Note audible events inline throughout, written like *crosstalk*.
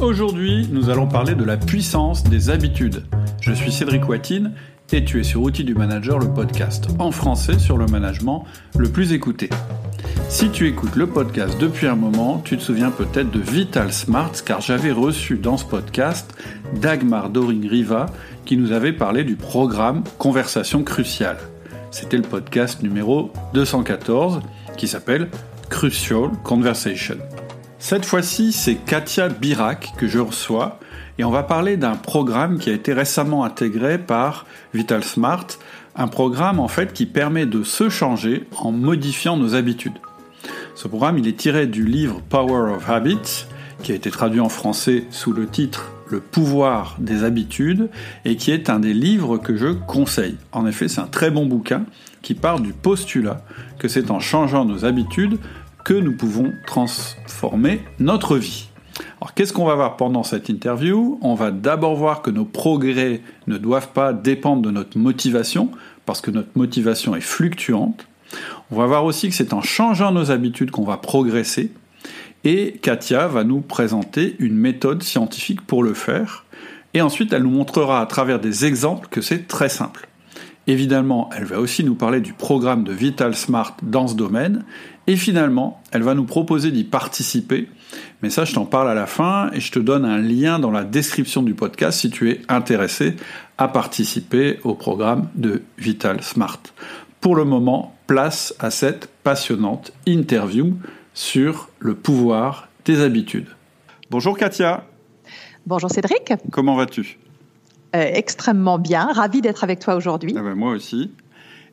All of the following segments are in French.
Aujourd'hui, nous allons parler de la puissance des habitudes. Je suis Cédric Watine et tu es sur Outils du Manager, le podcast en français sur le management le plus écouté. Si tu écoutes le podcast depuis un moment, tu te souviens peut-être de Vital Smart car j'avais reçu dans ce podcast Dagmar Doring-Riva qui nous avait parlé du programme Conversation Cruciale. C'était le podcast numéro 214 qui s'appelle Crucial Conversation. Cette fois-ci, c'est Katia Birac que je reçois et on va parler d'un programme qui a été récemment intégré par Vital Smart, un programme en fait qui permet de se changer en modifiant nos habitudes. Ce programme, il est tiré du livre Power of Habits qui a été traduit en français sous le titre Le pouvoir des habitudes et qui est un des livres que je conseille. En effet, c'est un très bon bouquin qui part du postulat que c'est en changeant nos habitudes que nous pouvons transformer notre vie. Alors qu'est-ce qu'on va voir pendant cette interview? On va d'abord voir que nos progrès ne doivent pas dépendre de notre motivation, parce que notre motivation est fluctuante. On va voir aussi que c'est en changeant nos habitudes qu'on va progresser. Et Katia va nous présenter une méthode scientifique pour le faire. Et ensuite, elle nous montrera à travers des exemples que c'est très simple. Évidemment, elle va aussi nous parler du programme de Vital Smart dans ce domaine. Et finalement, elle va nous proposer d'y participer. Mais ça, je t'en parle à la fin et je te donne un lien dans la description du podcast si tu es intéressé à participer au programme de Vital Smart. Pour le moment, place à cette passionnante interview sur le pouvoir des habitudes. Bonjour Katia. Bonjour Cédric. Comment vas-tu? Euh, extrêmement bien. Ravi d'être avec toi aujourd'hui. Ah ben, moi aussi.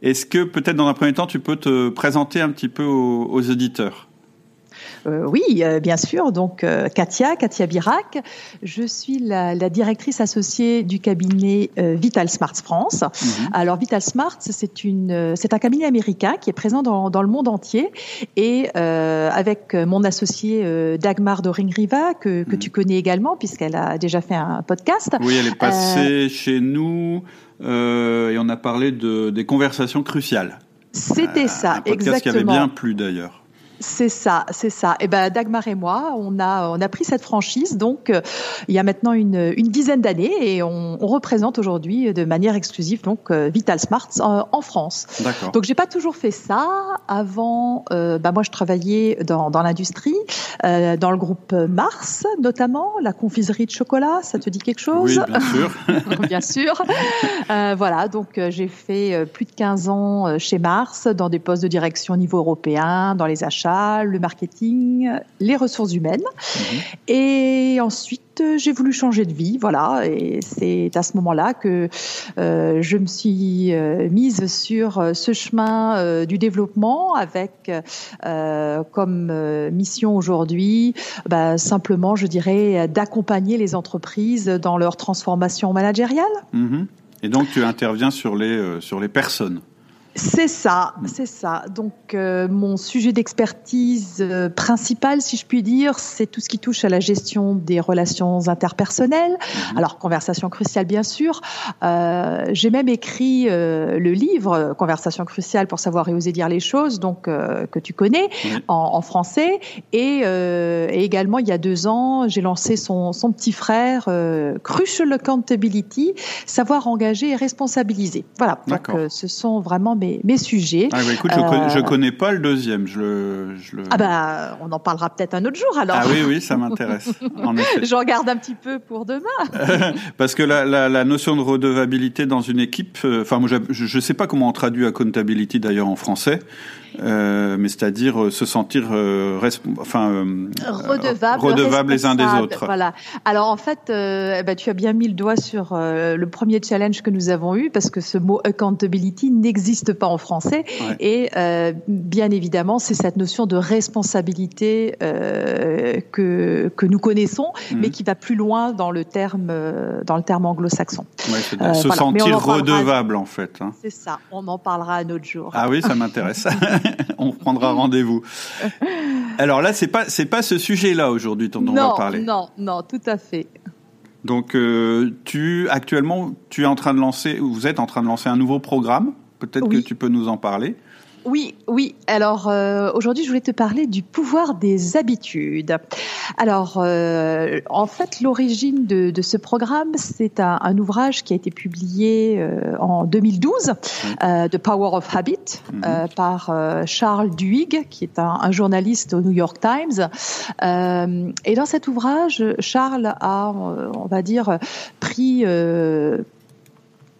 Est-ce que peut-être dans un premier temps, tu peux te présenter un petit peu aux, aux auditeurs? Euh, oui, euh, bien sûr. Donc, euh, Katia, Katia Birac. Je suis la, directrice associée du cabinet Vital Smart France. Mhm. Alors, Vital Smart, c'est une, c'est un cabinet américain qui est présent dans, dans le monde entier. Et avec mon associée Dagmar Doring-Riva, que, que mhm. tu connais également, puisqu'elle a déjà fait un podcast. Oui, elle est passée chez nous et on a parlé de, des conversations cruciales. C'était ça, un podcast exactement. qui avait bien plu d'ailleurs. C'est ça, c'est ça. Et eh ben Dagmar et moi, on a on a pris cette franchise donc euh, il y a maintenant une, une dizaine d'années et on, on représente aujourd'hui de manière exclusive donc euh, Vital Smart en, France. D'accord. Donc j'ai pas toujours fait ça. Avant, euh, bah moi je travaillais dans, dans l'industrie, euh, dans le groupe Mars notamment, la confiserie de chocolat. Ça te dit quelque chose? Oui, bien sûr. *laughs* bien sûr. voilà, donc j'ai fait plus de 15 ans chez Mars dans des postes de direction au niveau européen, dans les achats le marketing, les ressources humaines. Mhm. Et ensuite, j'ai voulu changer de vie, voilà. Et c'est à ce moment-là que euh, je me suis euh, mise sur euh, ce chemin du développement avec comme mission aujourd'hui, bah, simplement, je dirais, d'accompagner les entreprises dans leur transformation managériale. Mhm. Et donc, tu interviens sur les, sur les personnes c'est ça, c'est ça. Donc euh, mon sujet d'expertise euh, principal, si je puis dire, c'est tout ce qui touche à la gestion des relations interpersonnelles. Mhm. Alors conversation cruciale bien sûr. Euh, J'ai même écrit euh, le livre Conversation cruciale pour savoir et oser dire les choses, donc que tu connais en, en, français. Et, et, également il y a deux ans, j'ai lancé son, son, petit frère Crucial Accountability, savoir engager et responsabiliser. Voilà. Donc ce sont vraiment mes mes, sujets. Ah, bah, écoute, je, connais, je euh, connais pas le deuxième. Je le, je le... Ah bah, on en parlera peut-être un autre jour alors. Ah oui, oui, ça m'intéresse. *laughs* je regarde un petit peu pour demain. *laughs* Parce que la, la, la, notion de redevabilité dans une équipe, euh, enfin, moi, je ne sais pas comment on traduit accountability d'ailleurs en français. Euh, mais c'est-à-dire euh, se sentir euh, enfin euh, redevable, redevable les uns des autres. Voilà. Alors en fait, eh ben, tu as bien mis le doigt sur le premier challenge que nous avons eu parce que ce mot accountability n'existe pas en français et bien évidemment c'est cette notion de responsabilité que que nous connaissons, mhm. mais qui va plus loin dans le terme dans le terme anglo-saxon. Ouais, se sentir redevable en fait. Hein. C'est ça. On en parlera un autre jour. Ah oui, ça m'intéresse. *laughs* *laughs* on reprendra rendez-vous. Alors là, c'est pas c'est pas ce sujet-là aujourd'hui dont on va parler. Non, non, tout à fait. Donc, euh, tu actuellement, tu es en train de lancer, vous êtes en train de lancer un nouveau programme. Peut-être que tu peux nous en parler. Oui, oui. Alors euh, aujourd'hui, je voulais te parler du pouvoir des habitudes. Alors, euh, en fait, l'origine de, ce programme, c'est un, ouvrage qui a été publié euh, en 2012, The Power of Habit, mhm. par Charles Duhigg, qui est un, un, journaliste au New York Times. et dans cet ouvrage, Charles a, on va dire, pris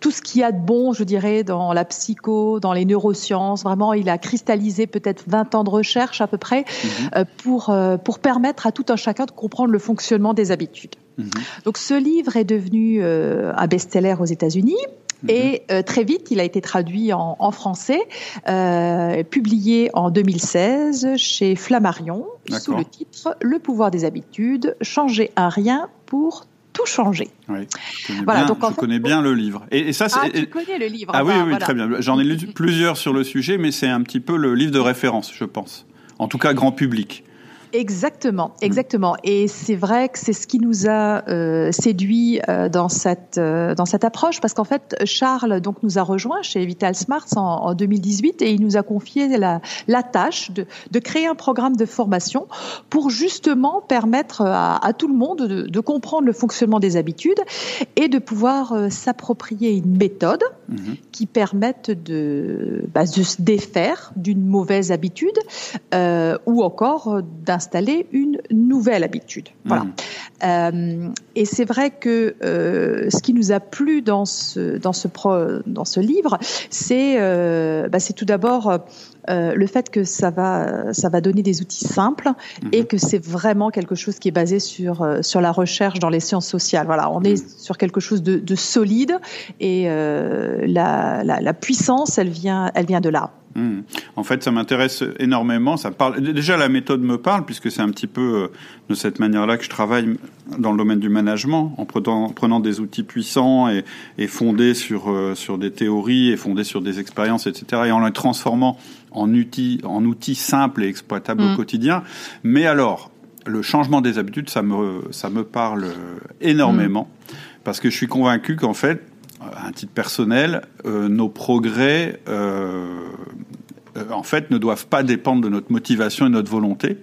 tout ce qu'il y a de bon, je dirais, dans la psycho, dans les neurosciences. Vraiment, il a cristallisé peut-être 20 ans de recherche à peu près mhm. euh, pour, euh, pour permettre à tout un chacun de comprendre le fonctionnement des habitudes. Mhm. Donc ce livre est devenu euh, un best-seller aux États-Unis. Mhm. Et très vite, il a été traduit en, en français, publié en 2016 chez Flammarion, sous le titre Le pouvoir des habitudes, changer un rien pour tout changer. Oui, voilà, bien, donc, je connais bien le livre. Et, ça, ah, tu connais le livre. Ah oui, oui, très bien. J'en ai lu *laughs* plusieurs sur le sujet, mais c'est un petit peu le livre de référence, je pense. En tout cas, grand public. Exactement, exactement. Et c'est vrai que c'est ce qui nous a euh, séduit euh, dans cette euh, dans cette approche, parce qu'en fait, Charles donc nous a rejoint chez Vital Smarts en, en 2018 et il nous a confié la, la tâche de, de créer un programme de formation pour justement permettre à, à tout le monde de, de, comprendre le fonctionnement des habitudes et de pouvoir euh, s'approprier une méthode mhm. qui permette de, bah, de se défaire d'une mauvaise habitude ou encore d'un installer une nouvelle habitude. Voilà. Mmh. Euh, et c'est vrai que euh, ce qui nous a plu dans ce dans ce pro, dans ce livre, c'est euh, bah, c'est tout d'abord le fait que ça va ça va donner des outils simples mmh. et que c'est vraiment quelque chose qui est basé sur sur la recherche dans les sciences sociales. Voilà, on est mmh. sur quelque chose de, de solide et la, la, la puissance, elle vient elle vient de là. En fait, ça m'intéresse énormément. Ça parle déjà la méthode me parle puisque c'est un petit peu euh, de cette manière-là que je travaille dans le domaine du management, en prenant, prenant des outils puissants et, et fondés sur euh, sur des théories et fondés sur des expériences, etc. Et en les transformant en outils en outils simples et exploitables au hmm. quotidien. Mais alors, le changement des habitudes, ça me ça me parle énormément hmm. parce que je suis convaincu qu'en fait à un titre personnel, euh, nos progrès, euh, euh, en fait, ne doivent pas dépendre de notre motivation et de notre volonté,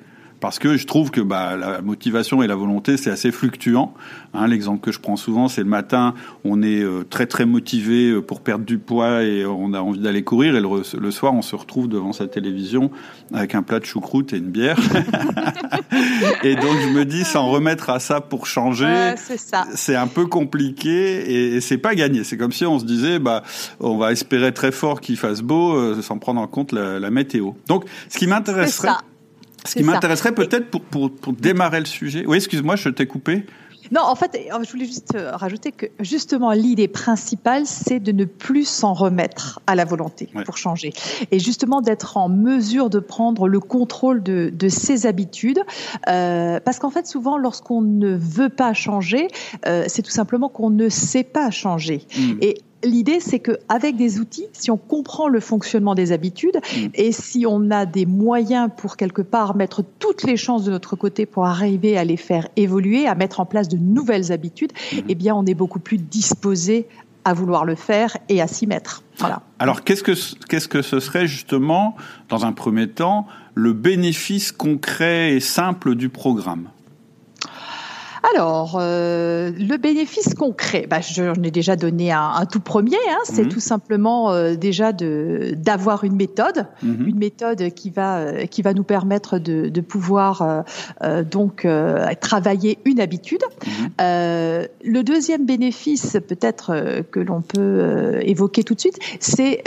parce que je trouve que bah, la motivation et la volonté c'est assez fluctuant. Hein, L'exemple que je prends souvent, c'est le matin, on est euh, très très motivé euh, pour perdre du poids et on a envie d'aller courir, et le, soir on se retrouve devant sa télévision avec un plat de choucroute et une bière. *laughs* et donc je me dis, s'en remettre à ça pour changer, c'est un peu compliqué et, c'est pas gagné. C'est comme si on se disait, bah, on va espérer très fort qu'il fasse beau euh, sans prendre en compte la, la météo. Donc, ce qui m'intéresserait ce qui m'intéresserait peut-être pour, pour, pour, démarrer le sujet. Oui, excuse-moi, je t'ai coupé. Non, en fait, je voulais juste euh, rajouter que justement l'idée principale, c'est de ne plus s'en remettre à la volonté pour changer, et justement d'être en mesure de prendre le contrôle de, de ses habitudes, euh, parce qu'en fait, souvent, lorsqu'on ne veut pas changer, euh, c'est tout simplement qu'on ne sait pas changer. Mm. Et l'idée, c'est qu'avec des outils, si on comprend le fonctionnement des habitudes mm. et si on a des moyens pour quelque part mettre toutes les chances de notre côté pour arriver à les faire évoluer, à mettre en place de nouvelles habitudes, mm. eh bien, on est beaucoup plus disposé à vouloir le faire et à s'y mettre. Voilà. Alors, qu'est-ce que qu'est-ce que ce serait justement, dans un premier temps, le bénéfice concret et simple du programme? Alors, euh, le bénéfice concret, bah, j'en ai déjà donné un, tout premier. Hein, c'est mhm. tout simplement euh, déjà de d'avoir une méthode, mhm. une méthode qui va euh, qui va nous permettre de, de pouvoir donc travailler une habitude. Mhm. le deuxième bénéfice, peut-être que l'on peut évoquer tout de suite, c'est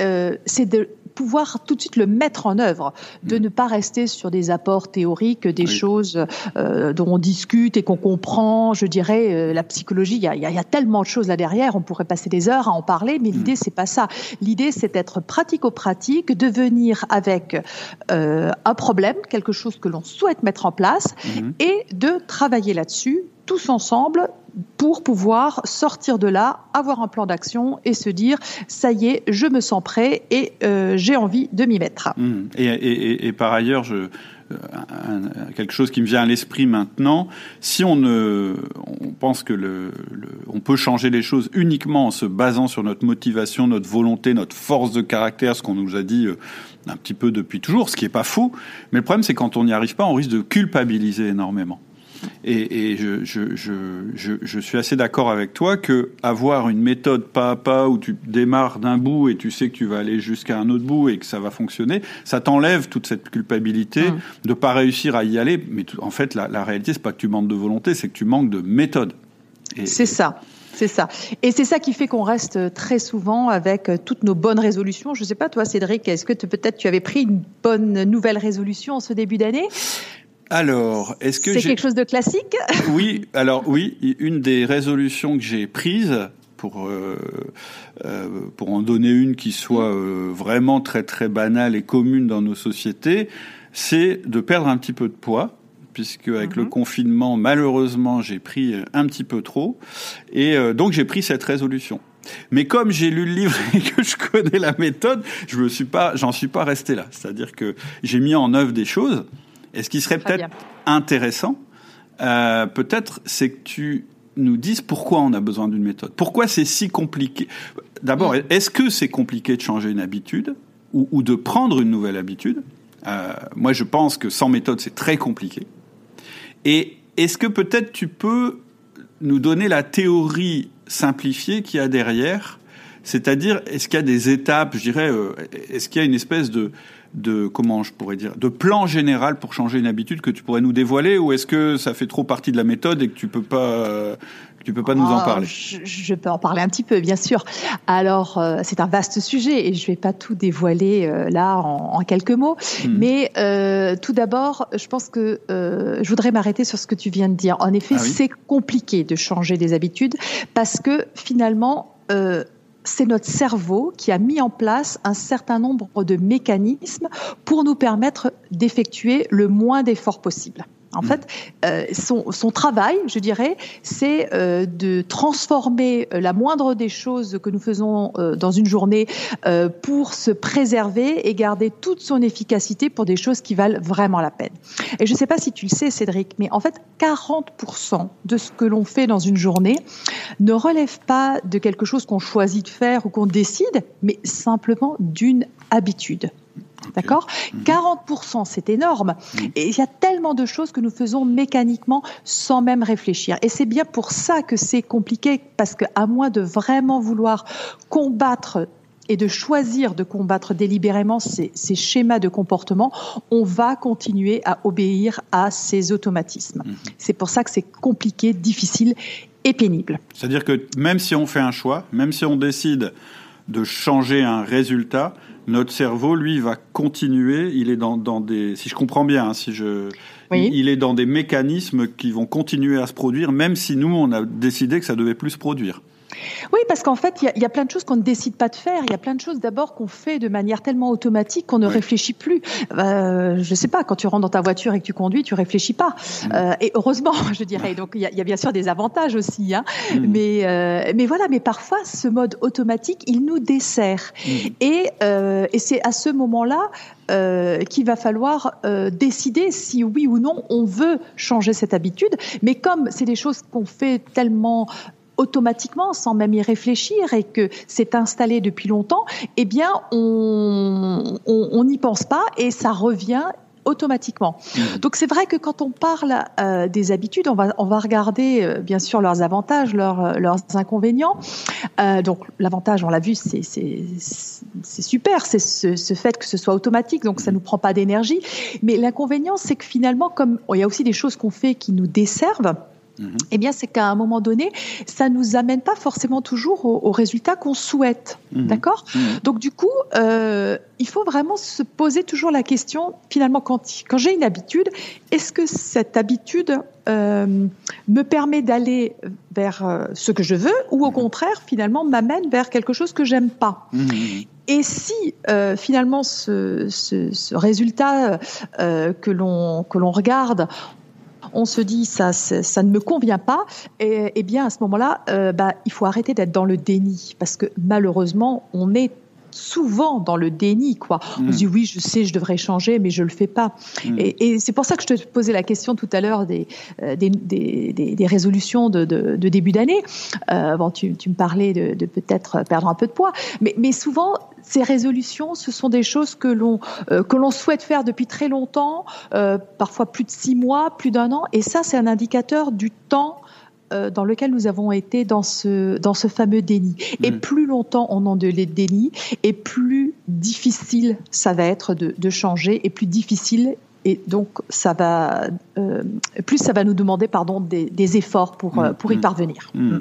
c'est de pouvoir tout de suite le mettre en œuvre, de mm. ne pas rester sur des apports théoriques, des choses euh, dont on discute et qu'on comprend. Je dirais, euh, la psychologie, il y a, y a, tellement de choses là derrière, on pourrait passer des heures à en parler, mais mm. l'idée c'est pas ça. L'idée c'est d'être pratico-pratique, de venir avec euh, un problème, quelque chose que l'on souhaite mettre en place, mm-hmm. et de travailler là-dessus tous ensemble pour pouvoir sortir de là, avoir un plan d'action et se dire ça y est, je me sens prêt et euh, j'ai envie de m'y mettre. Mmh. Et, par ailleurs, euh, quelque chose qui me vient à l'esprit maintenant, si on ne, on pense que le, on peut changer les choses uniquement en se basant sur notre motivation, notre volonté, notre force de caractère, ce qu'on nous a dit euh, un petit peu depuis toujours, ce qui est pas faux. Mais le problème, c'est quand on n'y arrive pas, on risque de culpabiliser énormément. Et, et je, je, je, je, suis assez d'accord avec toi que avoir une méthode pas à pas où tu démarres d'un bout et tu sais que tu vas aller jusqu'à un autre bout et que ça va fonctionner, ça t'enlève toute cette culpabilité mmh. de pas réussir à y aller. Mais en fait, la, la réalité, c'est pas que tu manques de volonté, c'est que tu manques de méthode. C'est ça. C'est ça. Et c'est ça qui fait qu'on reste très souvent avec toutes nos bonnes résolutions. Je ne sais pas, toi, Cédric, est-ce que peut-être tu avais pris une bonne nouvelle résolution en ce début d'année? Alors, est-ce que c'est quelque chose de classique? Oui, alors oui, une des résolutions que j'ai prises pour euh, euh, pour en donner une qui soit euh, vraiment très très banale et commune dans nos sociétés, c'est de perdre un petit peu de poids puisque avec le mhm. confinement, malheureusement, j'ai pris un petit peu trop, et donc j'ai pris cette résolution. Mais comme j'ai lu le livre *laughs* et que je connais la méthode, je me suis pas, j'en suis pas resté là. C'est-à-dire que j'ai mis en œuvre des choses. Et ce qui serait peut-être intéressant, euh, peut-être, c'est que tu nous dises pourquoi on a besoin d'une méthode. Pourquoi c'est si compliqué? D'abord, mm. est-ce que c'est compliqué de changer une habitude ou, de prendre une nouvelle habitude? Euh, Moi, je pense que sans méthode, c'est très compliqué. Et est-ce que peut-être tu peux nous donner la théorie simplifiée qu'il y a derrière? C'est-à-dire, est-ce qu'il y a des étapes, je dirais, euh, est-ce qu'il y a une espèce de, de comment je pourrais dire de plan général pour changer une habitude que tu pourrais nous dévoiler ou est-ce que ça fait trop partie de la méthode et que tu peux pas tu peux pas nous en ah, parler? je, peux en parler un petit peu, bien sûr. Alors, euh, c'est un vaste sujet et je vais pas tout dévoiler euh, là en, quelques mots. Hmm. Mais euh, tout d'abord, je pense que je voudrais m'arrêter sur ce que tu viens de dire. En effet, ah c'est compliqué de changer des habitudes parce que finalement, c'est notre cerveau qui a mis en place un certain nombre de mécanismes pour nous permettre d'effectuer le moins d'efforts possible. En fait, euh, son, travail, je dirais, c'est euh, de transformer euh, la moindre des choses que nous faisons dans une journée pour se préserver et garder toute son efficacité pour des choses qui valent vraiment la peine. Et je ne sais pas si tu le sais, Cédric, mais en fait, 40% de ce que l'on fait dans une journée ne relève pas de quelque chose qu'on choisit de faire ou qu'on décide, mais simplement d'une habitude. D'accord 40%, mhm. c'est énorme. Mhm. Et il y a tellement de choses que nous faisons mécaniquement sans même réfléchir. Et c'est bien pour ça que c'est compliqué, parce qu'à moins de vraiment vouloir combattre et de choisir de combattre délibérément ces, schémas de comportement, on va continuer à obéir à ces automatismes. Mhm. C'est pour ça que c'est compliqué, difficile et pénible. C'est-à-dire que même si on fait un choix, même si on décide de changer un résultat, notre cerveau, lui, va continuer. Il est dans, dans des, si je comprends bien, hein, si je, il est dans des mécanismes qui vont continuer à se produire, même si nous, on a décidé que ça devait plus se produire. Oui, parce qu'en fait, il y, a plein de choses qu'on ne décide pas de faire. Il y a plein de choses d'abord qu'on fait de manière tellement automatique qu'on ne réfléchit plus. Euh, je sais pas, quand tu rentres dans ta voiture et que tu conduis, tu réfléchis pas. Mm. Euh, et heureusement, *laughs* je dirais. Donc il y, a, bien sûr des avantages aussi, hein. Mm. mais euh, mais voilà. Mais parfois, ce mode automatique, il nous dessert. Mm. Et euh, et c'est à ce moment-là euh, qu'il va falloir euh, décider si oui ou non on veut changer cette habitude. Mais comme c'est des choses qu'on fait tellement automatiquement, sans même y réfléchir, et que c'est installé depuis longtemps, eh bien, on n'y pense pas et ça revient automatiquement. Mmh. Donc c'est vrai que quand on parle euh, des habitudes, on va on va regarder euh, bien sûr leurs avantages, leurs euh, leurs inconvénients. donc l'avantage, on l'a vu, c'est super, c'est ce, ce, fait que ce soit automatique, donc ça nous prend pas d'énergie. Mais l'inconvénient, c'est que finalement, comme il y a aussi des choses qu'on fait qui nous desservent. Mhm. eh bien, c'est qu'à un moment donné, ça nous amène pas forcément toujours au, résultat qu'on souhaite. Mhm. D'accord? Mhm. Donc, du coup, euh, il faut vraiment se poser toujours la question, finalement, quand, quand j'ai une habitude, est-ce que cette habitude euh, me permet d'aller vers euh, ce que je veux ou au contraire, finalement, m'amène vers quelque chose que j'aime pas? Et si finalement ce, ce, ce résultat que l'on que l'on regarde, on se dit ça, ça ne me convient pas, et, eh bien à ce moment-là, euh, bah, il faut arrêter d'être dans le déni. Parce que malheureusement, on est souvent dans le déni, quoi. On Mm. se dit oui, je sais, je devrais changer, mais je le fais pas. Mm. Et, et c'est pour ça que je te posais la question tout à l'heure des, euh, des, des, des- résolutions de, de, de début d'année. Euh, bon, tu, tu me parlais de, de peut-être perdre un peu de poids, mais, mais souvent ces résolutions, ce sont des choses que l'on euh, que l'on souhaite faire depuis très longtemps, parfois plus de six mois, plus d'un an, et ça c'est un indicateur du temps euh, dans lequel nous avons été dans ce dans ce fameux déni. Et Mm. plus longtemps on en de les déni, et plus difficile ça va être de, de changer, et plus difficile et donc ça va euh, plus ça va nous demander pardon des, des efforts pour euh, pour y Mm. parvenir. Hmm.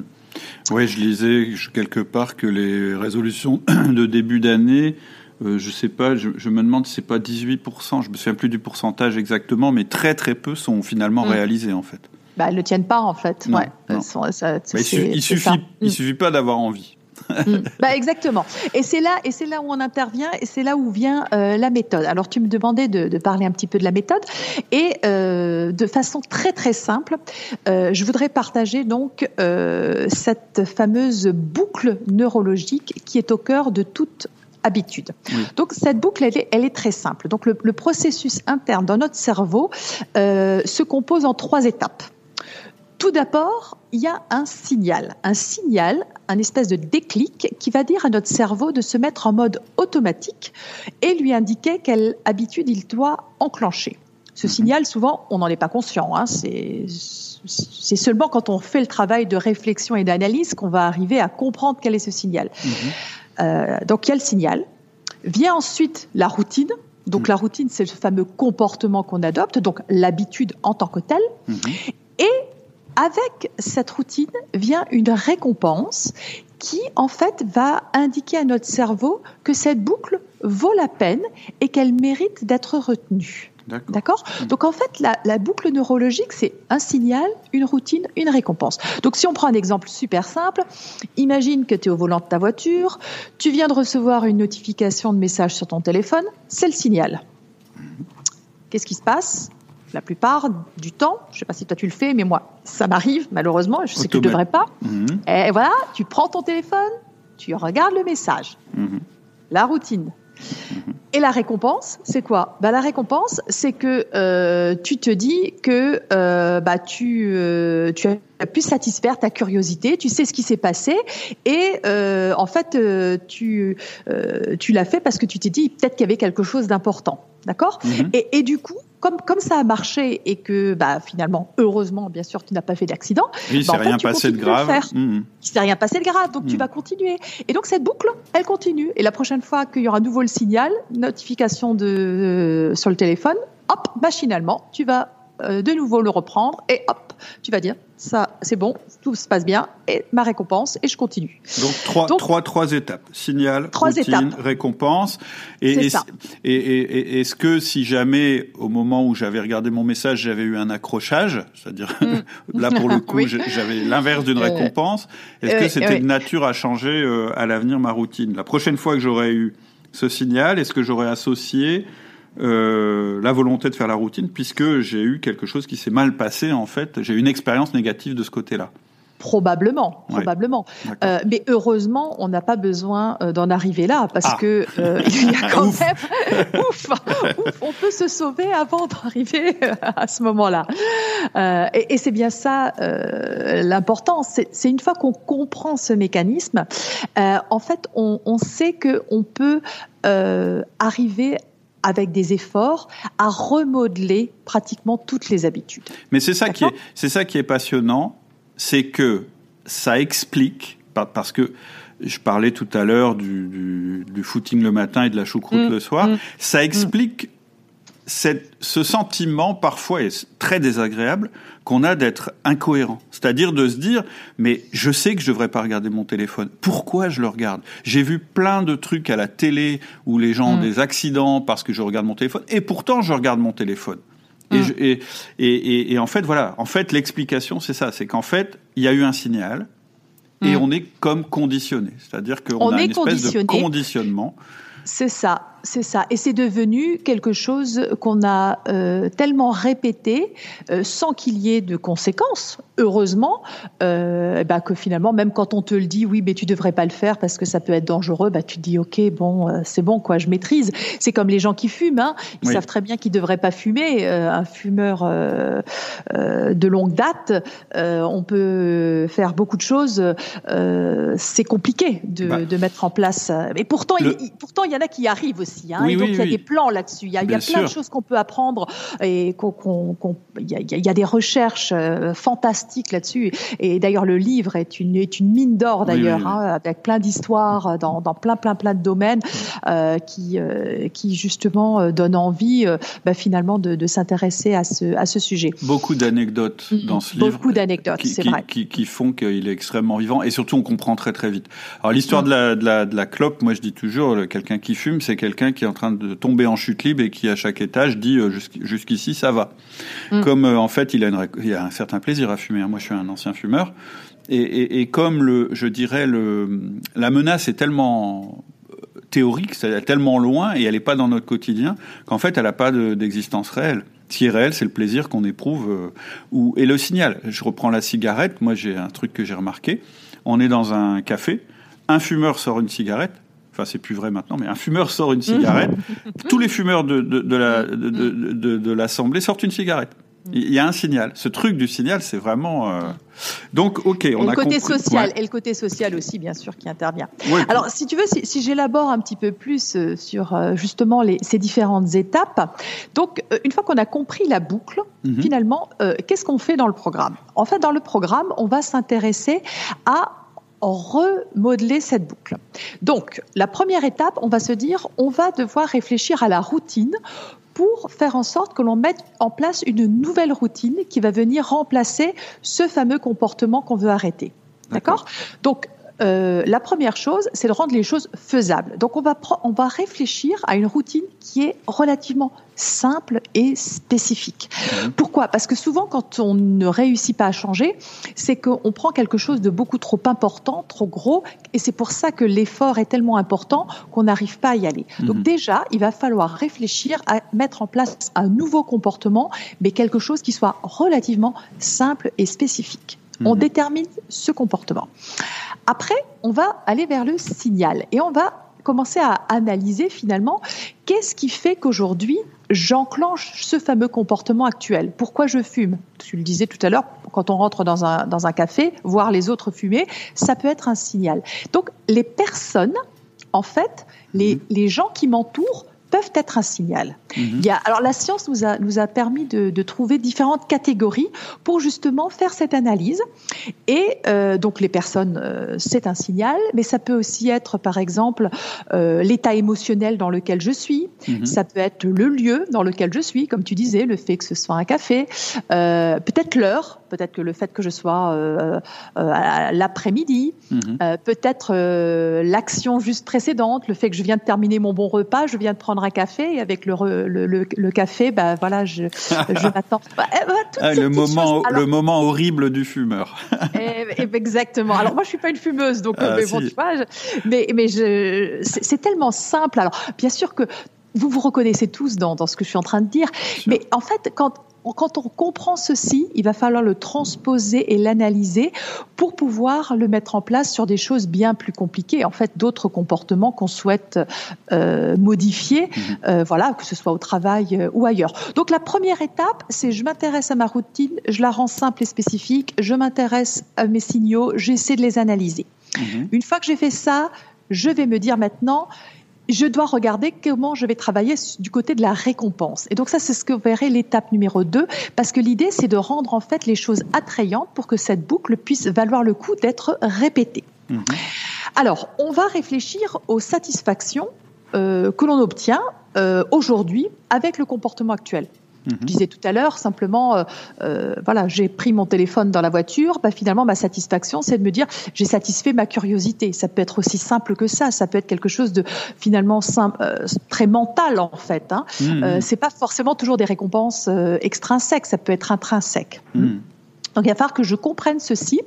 Oui, je lisais quelque part que les résolutions *clears throat* de début d'année, euh, je sais pas, je, je me demande si c'est pas 18%, je me souviens plus du pourcentage exactement, mais très très peu sont finalement Mm. réalisés en fait. Bah, elles ne tiennent pas en fait. Non, ouais. non. Elles sont- ça- Bah, il, suffit, ça. il Mm. suffit pas d'avoir envie. Mm. Bah, exactement. Et c'est là, et c'est là où on intervient, et c'est là où vient euh, la méthode. Alors tu me demandais de, de parler un petit peu de la méthode, et euh, de façon très très simple, euh, je voudrais partager donc euh, cette fameuse boucle neurologique qui est au cœur de toute habitude. Oui. Donc cette boucle, elle est, elle est très simple. Donc le, le processus interne dans notre cerveau euh, se compose en trois étapes. Tout d'abord, il y a un signal, un signal, un espèce de déclic qui va dire à notre cerveau de se mettre en mode automatique et lui indiquer quelle habitude il doit enclencher. Ce signal, souvent, on n'en est pas conscient. Hein, c'est seulement quand on fait le travail de réflexion et d'analyse qu'on va arriver à comprendre quel est ce signal. Mhm. Euh, donc il y a le signal. Vient ensuite la routine. Donc Mhm. la routine, c'est le fameux comportement qu'on adopte, donc l'habitude en tant que telle. Mhm. Avec cette routine vient une récompense qui, en fait, va indiquer à notre cerveau que cette boucle vaut la peine et qu'elle mérite d'être retenue. D'accord. D'accord? Donc, en fait, la, la boucle neurologique, c'est un signal, une routine, une récompense. Donc, si on prend un exemple super simple, imagine que tu es au volant de ta voiture, tu viens de recevoir une notification de message sur ton téléphone, c'est le signal. Qu'est-ce qui se passe? La plupart du temps, je ne sais pas si toi tu le fais, mais moi, ça m'arrive malheureusement, je sais que tu ne devrais pas. Mhm. Et voilà, tu prends ton téléphone, tu regardes le message, Mhm. la routine. Et la récompense, c'est quoi? Bah, La récompense, c'est que euh, tu te dis que euh, bah, tu, euh, tu as pu satisfaire ta curiosité, tu sais ce qui s'est passé, et en fait, tu, tu l'as fait parce que tu t'es dit peut-être qu'il y avait quelque chose d'important. D'accord? Mhm. et, et du coup, comme, comme ça a marché et que bah, finalement, heureusement, bien sûr, tu n'as pas fait d'accident, Oui, Bah, en fait, rien tu passé de de grave. faire. Mhm. il s'est rien passé de grave, donc tu Mm. vas continuer. Et donc cette boucle, elle continue. Et la prochaine fois qu'il y aura à nouveau le signal, notification de, sur le téléphone, hop, machinalement, tu vas euh, de nouveau le reprendre et hop, tu vas dire ça, c'est bon, tout se passe bien et ma récompense et je continue. Donc trois, Donc- trois, trois étapes. Signal, Trois routine, étapes. récompense. Et, C'est et- ça. et- et- et- est-ce que si jamais, au moment où j'avais regardé mon message, j'avais eu un accrochage, c'est-à-dire *laughs* là pour le coup, Mm. Oui. j'avais l'inverse d'une Euh, récompense, est-ce que oui, c'était de nature à changer euh, à l'avenir ma routine? La prochaine fois que j'aurais eu ce signal, est-ce que j'aurais associé euh, la volonté de faire la routine, puisque j'ai eu quelque chose qui s'est mal passé en fait, j'ai eu une expérience négative de ce côté-là. Probablement, probablement. Euh, mais heureusement, on n'a pas besoin euh, d'en arriver là parce Ah. que euh, il y a *laughs* quand Ouf. même *laughs* ouf, ouf, on peut se sauver avant d'arriver à ce moment-là. Euh, et et c'est bien ça l'important. C'est une fois qu'on comprend ce mécanisme, en fait, on, on sait que on peut arriver avec des efforts à remodeler pratiquement toutes les habitudes. Mais c'est ça qui est, c'est ça qui est passionnant, c'est que ça explique, par- parce que je parlais tout à l'heure du, du, du footing le matin et de la choucroute Mm, le soir, mm. ça explique cette, ce sentiment parfois et très désagréable qu'on a d'être incohérent. C'est-à-dire de se dire, mais je sais que je devrais pas regarder mon téléphone. Pourquoi je le regarde? J'ai vu plein de trucs à la télé où les gens ont Mm. des accidents parce que je regarde mon téléphone, et pourtant je regarde mon téléphone. Et, Mm. je- et, et, et, en fait, voilà. En fait, l'explication, c'est ça. C'est qu'en fait, il y a eu un signal et Mm. on est comme conditionné. C'est-à-dire qu'on On a est une espèce de conditionné. conditionnement. C'est ça. C'est ça. Et c'est devenu quelque chose qu'on a euh, tellement répété euh, sans qu'il y ait de conséquences, heureusement, euh, bah, que finalement, même quand on te le dit, oui, mais tu devrais pas le faire parce que ça peut être dangereux, bah, tu te dis, ok, bon, c'est bon, quoi, je maîtrise. C'est comme les gens qui fument, hein. ils savent très bien qu'ils devraient pas fumer. Un fumeur de longue date, on peut faire beaucoup de choses. c'est compliqué de, bah. de, mettre en place. Et pourtant, il, pourtant, il y en a qui arrivent aussi. Hein, et donc, il y a des plans là-dessus. Il y a, il y a plein de choses qu'on peut apprendre et qu'on, il, y a, il y a des recherches fantastiques là-dessus. Et d'ailleurs, le livre est une, est une mine d'or d'ailleurs, hein, avec plein d'histoires dans, dans, plein, plein, plein de domaines euh, qui, euh, qui justement euh, donnent envie bah, finalement de, de s'intéresser à ce, à ce sujet. Beaucoup d'anecdotes dans ce livre. Beaucoup d'anecdotes, c'est vrai. Qui, qui font qu'il est extrêmement vivant et surtout on comprend très très vite. Alors l'histoire de, la, de, la, de la clope, moi je dis toujours, quelqu'un qui fume, c'est quelqu'un qui est en train de tomber en chute libre et qui à chaque étage dit jusqu'ici ça va. Mm. Comme en fait il a, une, il a un certain plaisir à fumer Hein. Moi, je suis un ancien fumeur. Et, comme le, je dirais, le, la menace est tellement euh, théorique, c'est tellement loin et elle n'est pas dans notre quotidien qu'en fait, elle n'a pas d'existence réelle. Ce qui est réel, c'est le plaisir qu'on éprouve euh, ou, et le signal. Je reprends la cigarette. Moi, j'ai un truc que j'ai remarqué. On est dans un café. Un fumeur sort une cigarette. Enfin, c'est plus vrai maintenant, mais un fumeur sort une cigarette. *laughs* Tous les fumeurs de, de, de l'Assemblée sortent une cigarette. Il y a un signal. Ce truc du signal, c'est vraiment. Euh, donc, ok, on et le côté social et le côté social aussi, bien sûr, qui intervient. Alors, si tu veux, si, j'élabore un petit peu plus euh, sur euh, justement les, ces différentes étapes. Donc, une fois qu'on a compris la boucle, mhm. finalement, qu'est-ce qu'on fait dans le programme? En fait, dans le programme, on va s'intéresser à remodeler cette boucle. Donc, la première étape, on va se dire, on va devoir réfléchir à la routine pour faire en sorte que l'on mette en place une nouvelle routine qui va venir remplacer ce fameux comportement qu'on veut arrêter. D'accord? Donc, euh, la première chose, c'est de rendre les choses faisables. Donc on va, on va réfléchir à une routine qui est relativement simple et spécifique. Mhm. Pourquoi? Parce que souvent, quand on ne réussit pas à changer, c'est qu'on prend quelque chose de beaucoup trop important, trop gros, et c'est pour ça que l'effort est tellement important qu'on n'arrive pas à y aller. Donc mhm. déjà, il va falloir réfléchir à mettre en place un nouveau comportement, mais quelque chose qui soit relativement simple et spécifique. On mhm. détermine ce comportement. Après, on va aller vers le signal et on va commencer à analyser finalement qu'est-ce qui fait qu'aujourd'hui j'enclenche ce fameux comportement actuel. Pourquoi je fume? Tu le disais tout à l'heure, quand on rentre dans un, dans un café, voir les autres fumer, ça peut être un signal. Donc les personnes, en fait, les, mhm. les gens qui m'entourent peuvent être un signal. Mhm. Il y a, alors la science nous a, nous a permis de, de trouver différentes catégories pour justement faire cette analyse. Et euh, donc les personnes, euh, c'est un signal, mais ça peut aussi être par exemple euh, l'état émotionnel dans lequel je suis, mhm. ça peut être le lieu dans lequel je suis, comme tu disais, le fait que ce soit un café, peut-être l'heure, peut-être que le fait que je sois euh, euh, à l'après-midi, mhm. peut-être l'action juste précédente, le fait que je viens de terminer mon bon repas, je viens de prendre un café et avec le, le, le, café, bah voilà, je, je m'attends. *laughs* Bah, eh, bah, ah, le moment, le moment horrible du fumeur. Eh, eh, *laughs* exactement. Alors moi, je suis pas une fumeuse, donc ah, mais bon, tu vois, mais mais je, c'est tellement simple. Alors bien sûr que vous vous reconnaissez tous dans, dans, ce que je suis en train de dire, mais en fait, quand quand on comprend ceci, il va falloir le transposer et l'analyser pour pouvoir le mettre en place sur des choses bien plus compliquées, en fait, d'autres comportements qu'on souhaite euh, modifier, mhm. euh, voilà, que ce soit au travail euh, ou ailleurs. Donc la première étape, c'est je m'intéresse à ma routine, je la rends simple et spécifique, je m'intéresse à mes signaux, j'essaie de les analyser. Mhm. Une fois que j'ai fait ça, je vais me dire maintenant, je dois regarder comment je vais travailler du côté de la récompense. Et donc ça, c'est ce que verrait l'étape numéro 2, parce que l'idée, c'est de rendre en fait les choses attrayantes pour que cette boucle puisse valoir le coup d'être répétée. Mhm. Alors, on va réfléchir aux satisfactions euh, que l'on obtient euh, aujourd'hui avec le comportement actuel. Je mhm. disais tout à l'heure, simplement, euh, euh, voilà, j'ai pris mon téléphone dans la voiture. Bah, finalement, ma satisfaction, c'est de me dire, j'ai satisfait ma curiosité. Ça peut être aussi simple que ça. Ça peut être quelque chose de finalement simple, euh, très mental en fait. Hein. Mhm. c'est pas forcément toujours des récompenses extrinsèques. Ça peut être intrinsèque. Mhm. Donc il va falloir que je comprenne ceci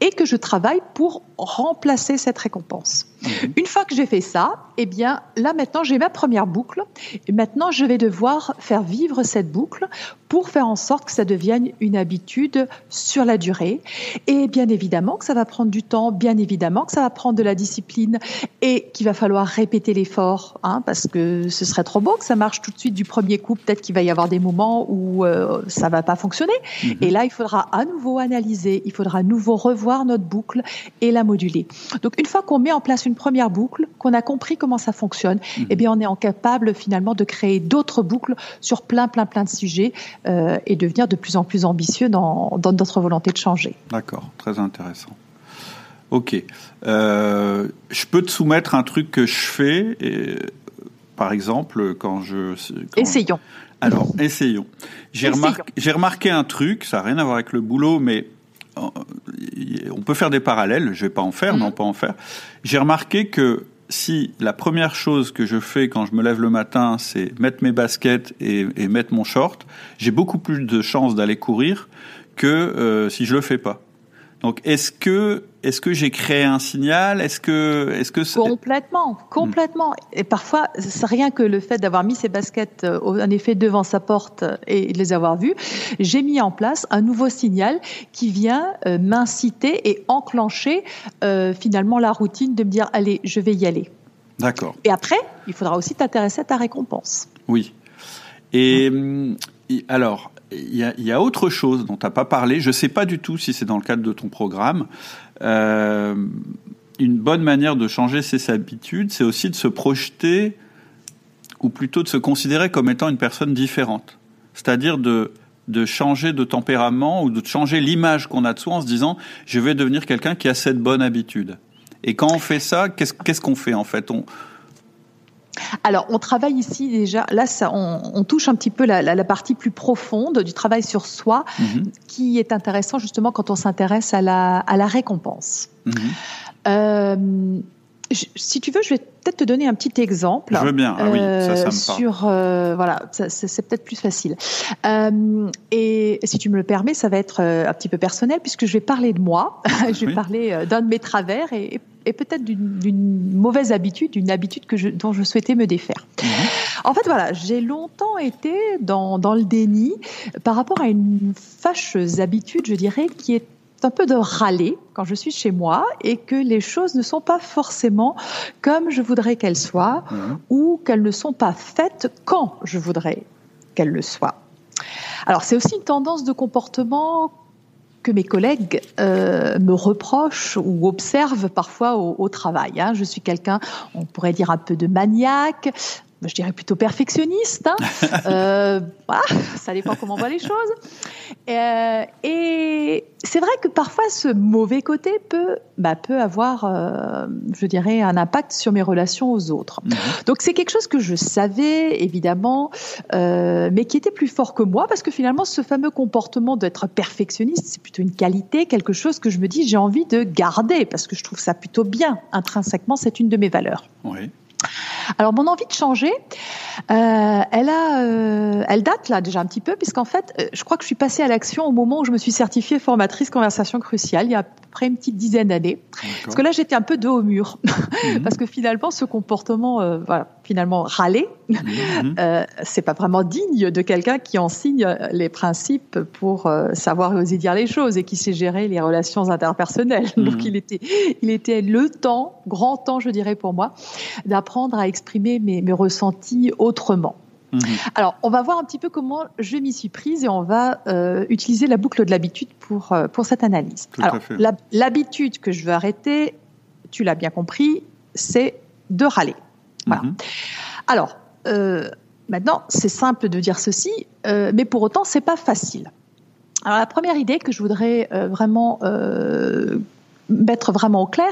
et que je travaille pour remplacer cette récompense. Mhm. Une fois que j'ai fait ça, eh bien, là maintenant, j'ai ma première boucle. Et maintenant, je vais devoir faire vivre cette boucle pour faire en sorte que ça devienne une habitude sur la durée. Et bien évidemment que ça va prendre du temps, bien évidemment que ça va prendre de la discipline et qu'il va falloir répéter l'effort, hein, parce que ce serait trop beau que ça marche tout de suite du premier coup. Peut-être qu'il va y avoir des moments où euh, ça va pas fonctionner. Mhm. Et là, il faudra à nouveau analyser, il faudra à nouveau revoir notre boucle et la moduler. Donc, une fois qu'on met en place une première boucle, qu'on a compris comment ça fonctionne, mhm. eh bien, on est capable finalement de créer d'autres boucles sur plein, plein, plein de sujets euh, et devenir de plus en plus ambitieux dans, dans notre volonté de changer. D'accord, très intéressant. Ok. Euh, je peux te soumettre un truc que je fais, et, par exemple, quand je. Essayons. Alors, essayons. J'ai remarqué, remarqué, un truc, ça n'a rien à voir avec le boulot, mais on peut faire des parallèles, je vais pas en faire, mais mhm. on peut en faire. J'ai remarqué que si la première chose que je fais quand je me lève le matin, c'est mettre mes baskets et, mettre mon short, j'ai beaucoup plus de chances d'aller courir que euh, si je le fais pas. Donc est-ce que est-ce que j'ai créé un signal? Est-ce que est-ce que complètement, complètement. Et parfois, c'est rien que le fait d'avoir mis ces baskets euh, en effet devant sa porte et de les avoir vues, j'ai mis en place un nouveau signal qui vient euh, m'inciter et enclencher euh, finalement la routine de me dire allez, je vais y aller. D'accord. Et après, il faudra aussi t'intéresser à ta récompense. Oui. Et hum, alors, il y, a, autre chose dont tu n'as pas parlé. Je ne sais pas du tout si c'est dans le cadre de ton programme. Euh, une bonne manière de changer ses habitudes, c'est aussi de se projeter, ou plutôt de se considérer comme étant une personne différente. C'est-à-dire de, de changer de tempérament ou de changer l'image qu'on a de soi en se disant je vais devenir quelqu'un qui a cette bonne habitude. Et quand on fait ça, qu'est-ce qu'on fait en fait? On, alors, on travaille ici déjà, là, ça, on, touche un petit peu la, partie plus profonde du travail sur soi, mhm. qui est intéressant justement quand on s'intéresse à la, à la récompense. Mhm. Euh, si tu veux, je vais peut-être te donner un petit exemple. Je veux bien. Ah oui, ça, ça me euh, Sur, euh, voilà, c'est peut-être plus facile. Euh, et si tu me le permets, ça va être un petit peu personnel puisque je vais parler de moi. *laughs* je vais parler d'un de mes travers et, peut-être d'une mauvaise habitude, d'une habitude que je, dont je souhaitais me défaire. Mhm. En fait, voilà, j'ai longtemps été dans, dans le déni par rapport à une fâcheuse habitude, je dirais, qui est un peu de râler quand je suis chez moi et que les choses ne sont pas forcément comme je voudrais qu'elles soient mhm. ou qu'elles ne sont pas faites quand je voudrais qu'elles le soient. Alors c'est aussi une tendance de comportement que mes collègues euh, me reprochent ou observent parfois au, travail. Hein. Je suis quelqu'un, on pourrait dire un peu de maniaque, je dirais plutôt perfectionniste. Hein. *laughs* euh, voilà, ça dépend comment on voit les choses. Euh, et c'est vrai que parfois ce mauvais côté peut, bah, peut avoir, euh, je dirais, un impact sur mes relations aux autres. Mhm. Donc c'est quelque chose que je savais évidemment, mais qui était plus fort que moi parce que finalement ce fameux comportement d'être perfectionniste, c'est plutôt une qualité, quelque chose que je me dis j'ai envie de garder parce que je trouve ça plutôt bien intrinsèquement, c'est une de mes valeurs. Oui. Alors mon envie de changer, euh, elle a, euh, elle date là déjà un petit peu puisqu'en fait, euh, je crois que je suis passée à l'action au moment où je me suis certifiée formatrice conversation cruciale il y a à peu près une petite dizaine d'années. Parce que là j'étais un peu dos au mur *laughs* mhm. parce que finalement ce comportement, voilà, finalement râler, mhm. *laughs* c'est pas vraiment digne de quelqu'un qui enseigne les principes pour savoir oser dire les choses et qui sait gérer les relations interpersonnelles. Donc mhm. il était, il était le temps, grand temps je dirais pour moi, d'apprendre à exprimer mes, ressentis autrement. Mhm. Alors, on va voir un petit peu comment je m'y suis prise et on va euh, utiliser la boucle de l'habitude pour, euh, pour cette analyse. Alors, l'habitude que je veux arrêter, tu l'as bien compris, c'est de râler. Voilà. Mhm. Alors, euh, maintenant, c'est simple de dire ceci, mais pour autant, c'est pas facile. Alors, la première idée que je voudrais vraiment mettre vraiment au clair,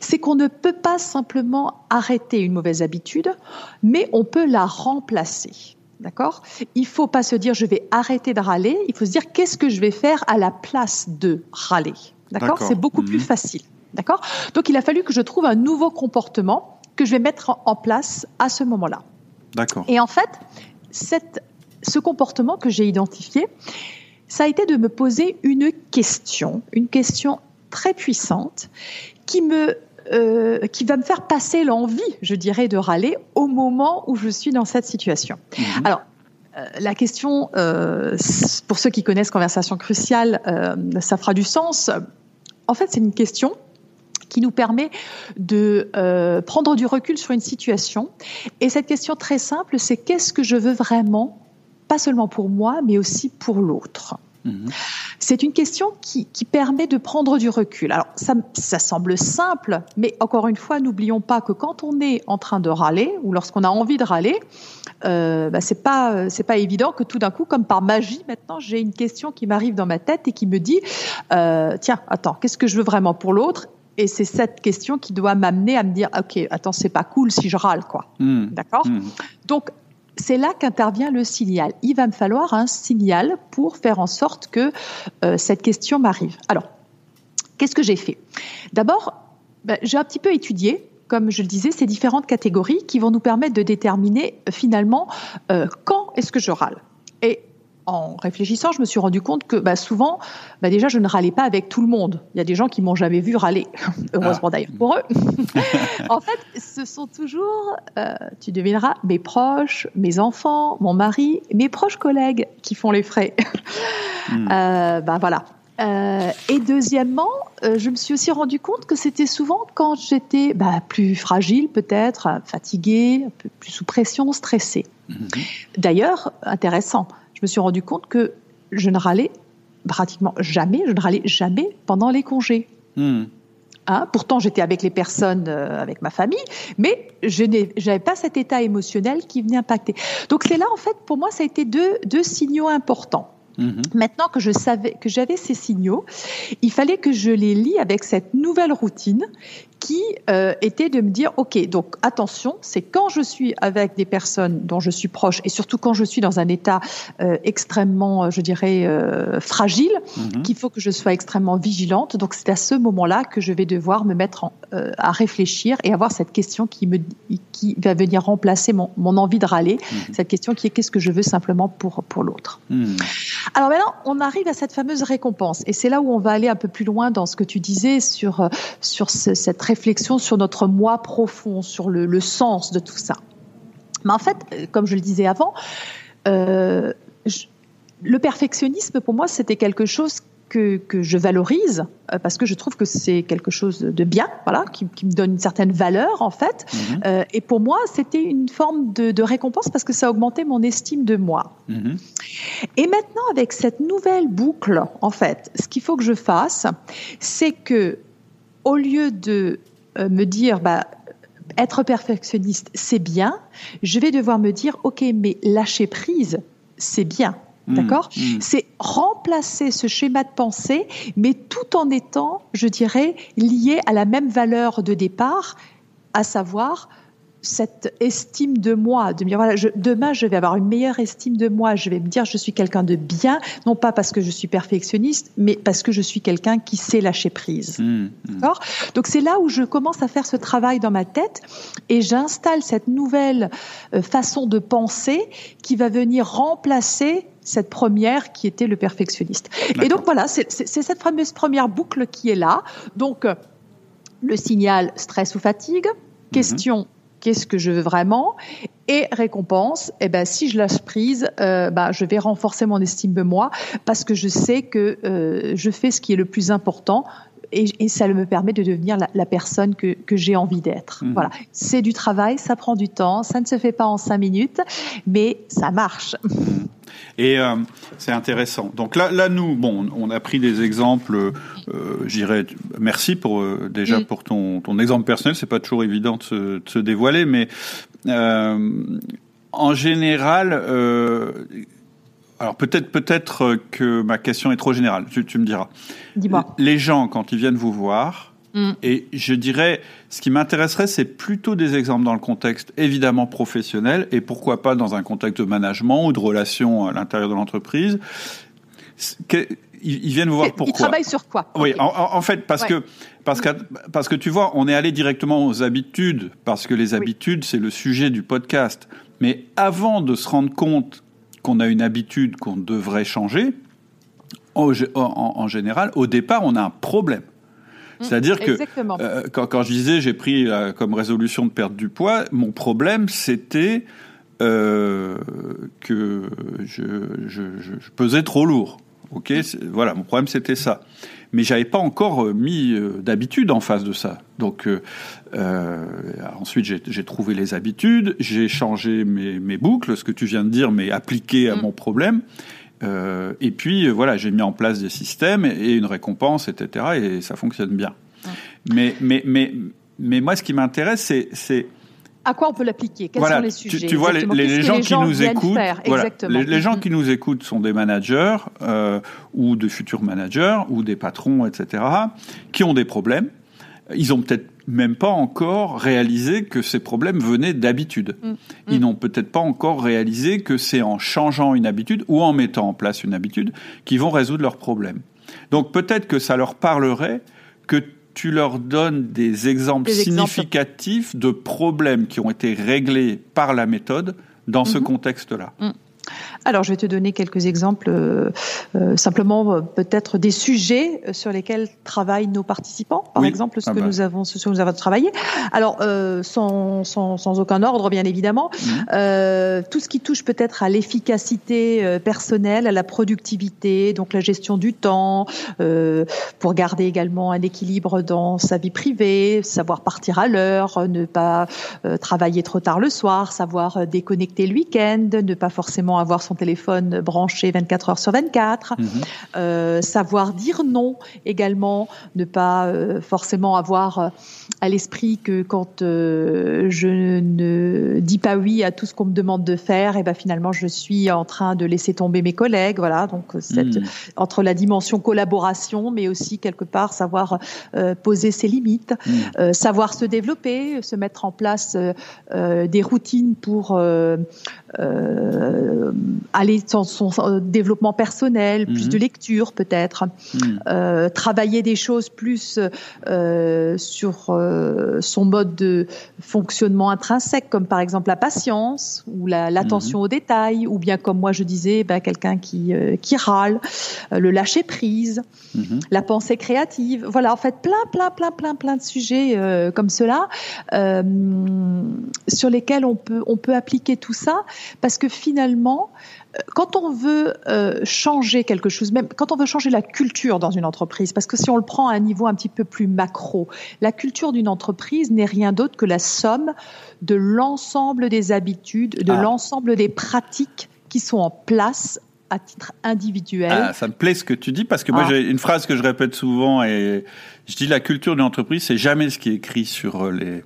c'est qu'on ne peut pas simplement arrêter une mauvaise habitude, mais on peut la remplacer. D'accord? Il faut pas se dire je vais arrêter de râler, il faut se dire qu'est-ce que je vais faire à la place de râler? D'accord? C'est beaucoup plus mhm. facile. D'accord? Donc il a fallu que je trouve un nouveau comportement que je vais mettre en place à ce moment-là. D'accord. Et en fait, cette, ce comportement que j'ai identifié, ça a été de me poser une question, une question très puissante qui me euh, qui va me faire passer l'envie, je dirais, de râler au moment où je suis dans cette situation. Mhm. Alors, euh, la question, euh, pour ceux qui connaissent Conversation Cruciale, ça fera du sens. En fait, c'est une question qui nous permet de prendre du recul sur une situation. Et cette question très simple, c'est qu'est-ce que je veux vraiment, pas seulement pour moi, mais aussi pour l'autre? Mhm. C'est une question qui, permet de prendre du recul. Alors, ça, semble simple, mais encore une fois, n'oublions pas que quand on est en train de râler ou lorsqu'on a envie de râler, euh, bah, c'est pas c'est pas évident que tout d'un coup, comme par magie, maintenant j'ai une question qui m'arrive dans ma tête et qui me dit euh, tiens, attends, qu'est-ce que je veux vraiment pour l'autre? Et c'est cette question qui doit m'amener à me dire ok attends c'est pas cool si je râle quoi mhm. d'accord? Mhm. donc c'est là qu'intervient le signal. Il va me falloir un signal pour faire en sorte que euh, cette question m'arrive. Alors, qu'est-ce que j'ai fait? D'abord, ben, j'ai un petit peu étudié comme je le disais, ces différentes catégories qui vont nous permettre de déterminer euh, finalement euh, quand est-ce que je râle. En réfléchissant, je me suis rendu compte que bah, souvent, bah, déjà, je ne râlais pas avec tout le monde. Il y a des gens qui m'ont jamais vu râler, *laughs* heureusement ah. d'ailleurs pour eux. *laughs* en fait, ce sont toujours, euh, tu devineras, mes proches, mes enfants, mon mari, mes proches collègues qui font les frais. Hmm. euh, bah, voilà. Euh, et deuxièmement, euh, je me suis aussi rendu compte que c'était souvent quand j'étais bah, plus fragile, peut-être fatiguée, un peu plus sous pression, stressée. Mhm. D'ailleurs, intéressant je me suis rendu compte que je ne râlais pratiquement jamais, je ne râlais jamais pendant les congés. Hmm. Hein, pourtant, j'étais avec les personnes, euh, avec ma famille, mais je n'avais pas cet état émotionnel qui venait impacter. Donc c'est là, en fait, pour moi, ça a été deux, deux signaux importants. Mhm. Maintenant que je savais que j'avais ces signaux, il fallait que je les lie avec cette nouvelle routine qui euh, était de me dire ok donc attention c'est quand je suis avec des personnes dont je suis proche et surtout quand je suis dans un état euh, extrêmement euh, je dirais fragile mhm. qu'il faut que je sois extrêmement vigilante donc c'est à ce moment-là que je vais devoir me mettre en, à réfléchir et avoir cette question qui me qui va venir remplacer mon, mon envie de râler mhm. cette question qui est qu'est-ce que je veux simplement pour pour l'autre alors maintenant, on arrive à cette fameuse récompense, et c'est là où on va aller un peu plus loin dans ce que tu disais sur sur cette réflexion sur notre moi profond, sur le, sens de tout ça. Mais en fait, euh, comme je le disais avant, euh, le perfectionnisme pour moi c'était quelque chose que, que je valorise euh, parce que je trouve que c'est quelque chose de bien, voilà, qui, qui, me donne une certaine valeur en fait. Mhm. Euh, et pour moi, c'était une forme de, de, récompense parce que ça augmentait mon estime de moi. Mhm. Et maintenant, avec cette nouvelle boucle, en fait, ce qu'il faut que je fasse, c'est que au lieu de euh, me dire, bah, être perfectionniste, c'est bien, je vais devoir me dire, ok, mais lâcher prise, c'est bien. Mm. D'accord? Mm. C'est remplacer ce schéma de pensée, mais tout en étant, je dirais, lié à la même valeur de départ, à savoir cette estime de moi, de me dire voilà, demain je vais avoir une meilleure estime de moi, je vais me dire je suis quelqu'un de bien, non pas parce que je suis perfectionniste, mais parce que je suis quelqu'un qui sait lâcher prise. Mmh, mmh. Donc c'est là où je commence à faire ce travail dans ma tête et j'installe cette nouvelle euh, façon de penser qui va venir remplacer cette première qui était le perfectionniste. Et donc voilà, c'est cette fameuse première boucle qui est là. Donc le signal stress ou fatigue, mmh. question qu'est-ce que je veux vraiment et récompense, eh ben si je lâche prise, euh, bah, je vais renforcer mon estime de moi parce que je sais que euh, je fais ce qui est le plus important et, ça me permet de devenir la, personne que, que j'ai envie d'être. Mmh. Voilà, c'est du travail, ça prend du temps, ça ne se fait pas en cinq minutes, mais ça marche. Et euh, c'est intéressant. Donc là, là, nous, bon, on a pris des exemples. Euh, J'irais, merci pour euh, déjà mmh. pour ton, ton exemple personnel. C'est pas toujours évident de se, de se dévoiler, mais euh, en général, alors peut-être peut-être que ma question est trop générale. Tu, tu me diras. Dis-moi. Les gens quand ils viennent vous voir, mm. et je dirais, ce qui m'intéresserait, c'est plutôt des exemples dans le contexte évidemment professionnel et pourquoi pas dans un contexte de management ou de relations à l'intérieur de l'entreprise. Ils, viennent voir pourquoi. Ils travaillent sur quoi? Oui, en, fait, parce que parce que parce que tu vois, on est allé directement aux habitudes parce que les habitudes c'est le sujet du podcast. Mais avant de se rendre compte qu'on a une habitude qu'on devrait changer, en, général, au départ, on a un problème. C'est-à-dire que euh, quand, quand, je disais j'ai pris comme résolution de perdre du poids, mon problème c'était euh, que je, je, je, pesais trop lourd. Ok, voilà, mon problème c'était ça. Mais j'avais pas encore euh, mis d'habitude en face de ça. Donc euh, ensuite j'ai trouvé les habitudes, j'ai changé mes, mes, boucles, ce que tu viens de dire, mais appliqué à mm. mon problème. Euh, et puis voilà, j'ai mis en place des systèmes et une récompense, etc. Et ça fonctionne bien. Mais mais mais mais moi, ce qui m'intéresse, c'est à quoi on peut l'appliquer? Quels sont les sujets Tu, vois, les, gens qui nous écoutent, les, gens qui nous écoutent sont des managers euh, ou de futurs managers ou des patrons, etc., qui ont des problèmes. Ils ont peut-être même pas encore réalisé que ces problèmes venaient d'habitude. Mm. Ils mm. n'ont peut-être pas encore réalisé que c'est en changeant une habitude ou en mettant en place une habitude qu'ils vont résoudre leurs problèmes. Donc peut-être que ça leur parlerait que tu leur donnes des exemples significatifs de problèmes qui ont été réglés par la méthode dans ce mhm. contexte-là. Mm. Alors, je vais te donner quelques exemples, euh, euh, simplement euh, peut-être des sujets sur lesquels travaillent nos participants, par exemple, ce ah que bah. nous avons, ce que nous avons travaillé. Alors, sans, sans, sans, aucun ordre, bien évidemment, mmh. tout ce qui touche peut-être à l'efficacité personnelle, à la productivité, donc la gestion du temps, pour garder également un équilibre dans sa vie privée, savoir partir à l'heure, ne pas travailler trop tard le soir, savoir déconnecter le week-end, ne pas forcément avoir son téléphone branché 24 heures sur 24, mhm. euh, savoir dire non également, ne pas euh, forcément avoir euh, à l'esprit que quand je ne dis pas oui à tout ce qu'on me demande de faire, et eh ben finalement je suis en train de laisser tomber mes collègues. Voilà, donc cette, mhm. entre la dimension collaboration, mais aussi quelque part savoir poser ses limites, mhm. savoir se développer, se mettre en place des routines pour aller dans son euh, développement personnel, plus mhm. de lecture peut-être, mhm. euh, travailler des choses plus euh, sur euh, son mode de fonctionnement intrinsèque, comme par exemple la patience ou l'attention la, mhm. aux détails, ou bien comme moi je disais, ben, quelqu'un qui, euh, qui râle, le lâcher prise, la pensée créative. Voilà, en fait, plein, plein, plein, plein, plein de sujets comme cela sur lesquels on peut, on peut appliquer tout ça, parce que finalement, quand on veut euh, changer quelque chose, même quand on veut changer la culture dans une entreprise, parce que si on le prend à un niveau un petit peu plus macro, la culture d'une entreprise n'est rien d'autre que la somme de l'ensemble des habitudes, de ah. l'ensemble des pratiques qui sont en place à titre individuel. Ah, ça me plaît ce que tu dis parce que moi ah. j'ai une phrase que je répète souvent et je dis la culture d'une entreprise c'est jamais ce qui est écrit sur les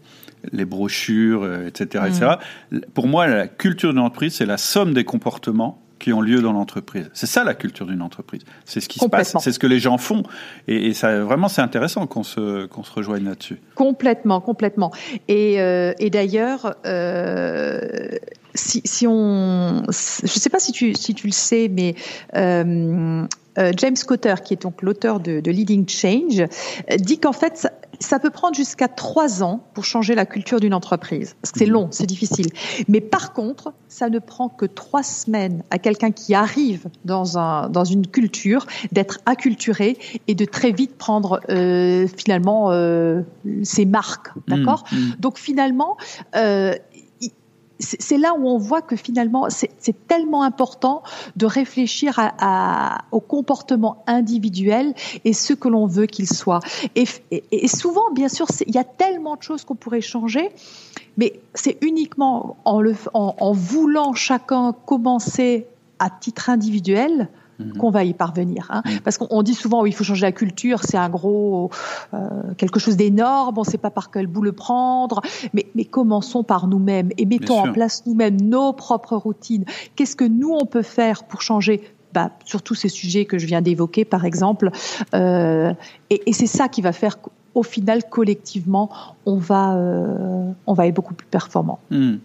les brochures, etc., euh, etc. Mm. Pour moi, la culture d'une entreprise, c'est la somme des comportements qui ont lieu dans l'entreprise. C'est ça la culture d'une entreprise. C'est ce qui se passe, c'est ce que les gens font. Et, ça, vraiment, c'est intéressant qu'on se, qu'on se rejoigne là-dessus. Complètement, complètement. Et, euh, et d'ailleurs, euh, si, si, on, je ne sais pas si tu, si tu le sais, mais euh James Cotter, qui est donc l'auteur de, de, Leading Change, dit qu'en fait, ça peut prendre jusqu'à trois ans pour changer la culture d'une entreprise. Parce que c'est mhm. long, c'est difficile. Mais par contre, ça ne prend que trois semaines à quelqu'un qui arrive dans, un, dans une culture d'être acculturé et de très vite prendre euh, finalement euh, ses marques. Mhm. D'accord? mhm. Donc finalement, euh, c'est là où on voit que finalement, c'est tellement important de réfléchir au comportement individuel et ce que l'on veut qu'il soit. Et, souvent, bien sûr, il y a tellement de choses qu'on pourrait changer, mais c'est uniquement en voulant chacun commencer à titre individuel Mhm. qu'on va y parvenir. Hein. Mhm. Parce qu'on dit souvent, oui, il faut changer la culture, c'est un gros, euh, quelque chose d'énorme, on ne sait pas par quel bout le prendre, mais, mais commençons par nous-mêmes et mettons en place nous-mêmes nos propres routines. Qu'est-ce que nous, on peut faire pour changer? Bah, sur tous ces sujets que je viens d'évoquer, par exemple. Euh, et, et c'est ça qui va faire qu'au final, collectivement, on va, euh, on va être beaucoup plus performant. Hmm.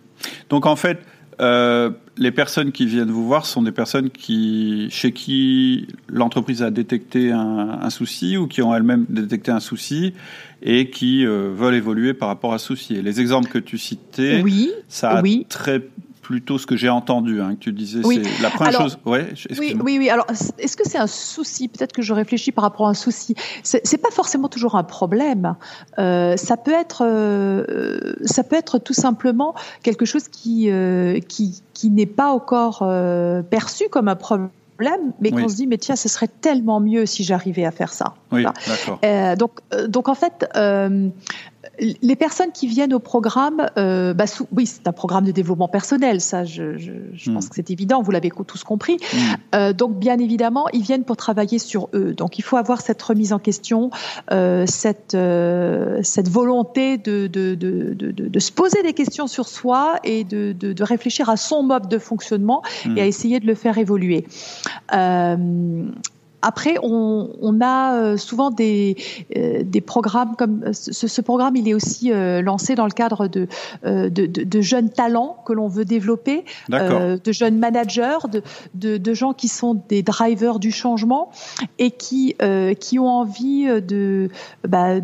Donc en fait, euh, les personnes qui viennent vous voir sont des personnes qui, chez qui l'entreprise a détecté un, un, souci ou qui ont elles-mêmes détecté un souci et qui euh, veulent évoluer par rapport à ce souci. Et les exemples que tu citais, oui, ça a oui. très plutôt ce que j'ai entendu, hein, que tu disais. Oui. C'est la première chose. Ouais, oui, oui, oui. Alors, est-ce que c'est un souci? Peut-être que je réfléchis par rapport à un souci. C'est pas forcément toujours un problème. Euh, ça peut être, euh, ça peut être tout simplement quelque chose qui, euh, qui, qui n'est pas encore perçu comme un problème mais qu'on se dit mais tiens ce serait tellement mieux si j'arrivais à faire ça. Oui, d'accord. Euh, donc donc en fait euh, les personnes qui viennent au programme, euh, bah, oui, c'est un programme de développement personnel, ça, je, je, je pense hmm. que c'est évident, vous l'avez tous compris. Hmm. Euh, donc, bien évidemment, ils viennent pour travailler sur eux. Donc, il faut avoir cette remise en question, euh, cette, euh, cette volonté de, de, de, de, se poser des questions sur soi et de, réfléchir à son mode de fonctionnement et à hmm. essayer de le faire évoluer. Euh, après, on, a euh, souvent des, euh, des programmes comme ce, ce, programme, il est aussi euh, lancé dans le cadre de, de, de, jeunes talents que l'on veut développer, de jeunes managers, de, de, gens qui sont des drivers du changement et qui, qui ont envie de bah,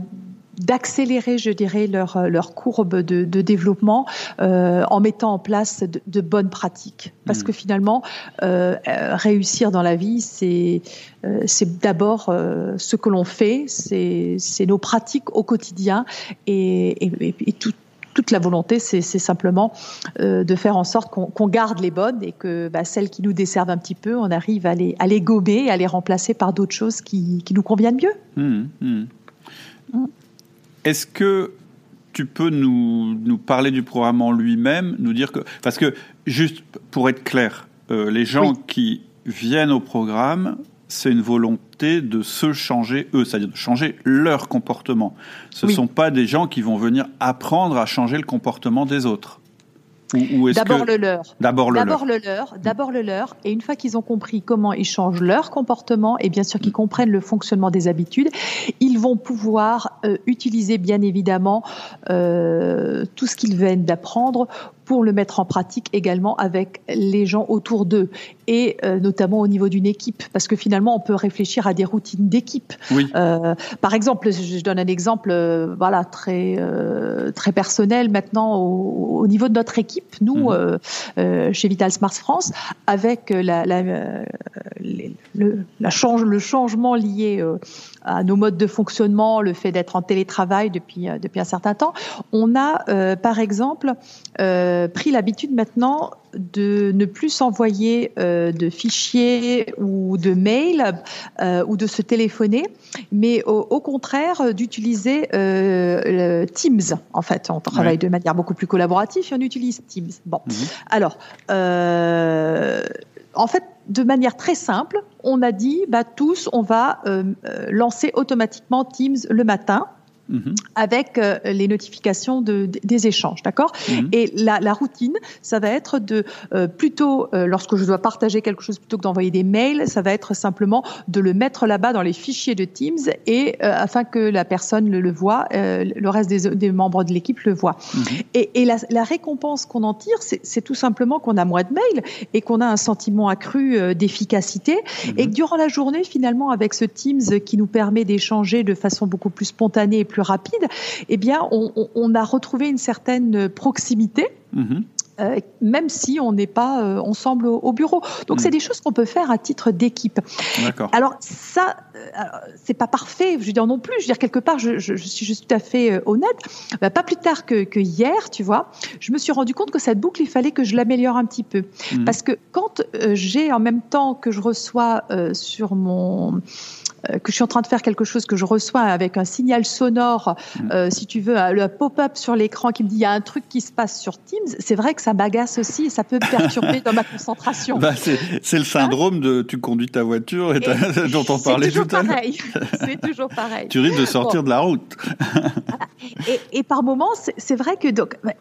d'accélérer, je dirais, leur, leur courbe de, de développement euh, en mettant en place de, de bonnes pratiques. Parce mmh. que finalement, euh, réussir dans la vie, c'est euh, d'abord euh, ce que l'on fait, c'est nos pratiques au quotidien et, et, et tout, toute la volonté, c'est simplement euh, de faire en sorte qu'on garde les bonnes et que bah, celles qui nous desservent un petit peu, on arrive à les, à les gober, à les remplacer par d'autres choses qui, qui, nous conviennent mieux. Mmh, mmh. Mmh. Est-ce que tu peux nous, nous, parler du programme en lui-même, nous dire que parce que juste pour être clair, euh, les gens qui viennent au programme, c'est une volonté de se changer eux, c'est-à-dire de changer leur comportement. Ce ne sont pas des gens qui vont venir apprendre à changer le comportement des autres. D'abord le leur. D'abord le leur. le leur. D'abord le leur. Et une fois qu'ils ont compris comment ils changent leur comportement et bien sûr qu'ils comprennent le fonctionnement des habitudes, ils vont pouvoir euh, utiliser bien évidemment euh, tout ce qu'ils viennent d'apprendre pour le mettre en pratique également avec les gens autour d'eux et euh, notamment au niveau d'une équipe parce que finalement on peut réfléchir à des routines d'équipe. Oui. Euh, par exemple, je donne un exemple euh, voilà très euh, très personnel maintenant au, au, niveau de notre équipe, nous euh, chez Vital Smart France avec la, la, le, la change, le changement lié à nos modes de fonctionnement, le fait d'être en télétravail depuis depuis un certain temps, on a par exemple euh, pris l'habitude maintenant de ne plus s'envoyer euh, de fichiers ou de mails euh, ou de se téléphoner, mais au, contraire d'utiliser Teams. En fait, on travaille de manière beaucoup plus collaborative et on utilise Teams. Bon, mhm. alors. en fait, de manière très simple, on a dit, bah, tous, on va lancer automatiquement Teams le matin Mhm. avec euh, les notifications de, des échanges, d'accord? Mhm. Et la, la, routine, ça va être de euh, plutôt, euh, lorsque je dois partager quelque chose plutôt que d'envoyer des mails, ça va être simplement de le mettre là-bas dans les fichiers de Teams et afin que la personne le, le voit, le reste des, des, membres de l'équipe le voit. Mhm. Et, et la, la, récompense qu'on en tire, c'est tout simplement qu'on a moins de mails et qu'on a un sentiment accru d'efficacité et que durant la journée, finalement, avec ce Teams qui nous permet d'échanger de façon beaucoup plus spontanée et plus rapide, eh bien, on, a retrouvé une certaine proximité. Mm-hmm. Euh, même si on n'est pas euh, ensemble au, bureau. Donc mm. c'est des choses qu'on peut faire à titre d'équipe. Alors ça, euh, c'est pas parfait. Je veux dire non plus. Je veux dire quelque part, je, suis juste tout à fait honnête. Bah, pas plus tard que, hier, tu vois, je me suis rendu compte que cette boucle, il fallait que je l'améliore un petit peu, mm. parce que quand j'ai en même temps que je reçois sur mon euh, que je suis en train de faire quelque chose que je reçois avec un signal sonore, mm. euh, si tu veux, le pop-up sur l'écran qui me dit il y a un truc qui se passe sur Teams, c'est vrai que ça m'agace aussi et ça peut me perturber *laughs* dans ma concentration. Bah, c'est le syndrome de tu conduis ta voiture et, *laughs* dont on parlait tout à l'heure. *laughs* C'est toujours pareil. tu risques de sortir de la route. et, et, par moments, c'est vrai que donc, bah,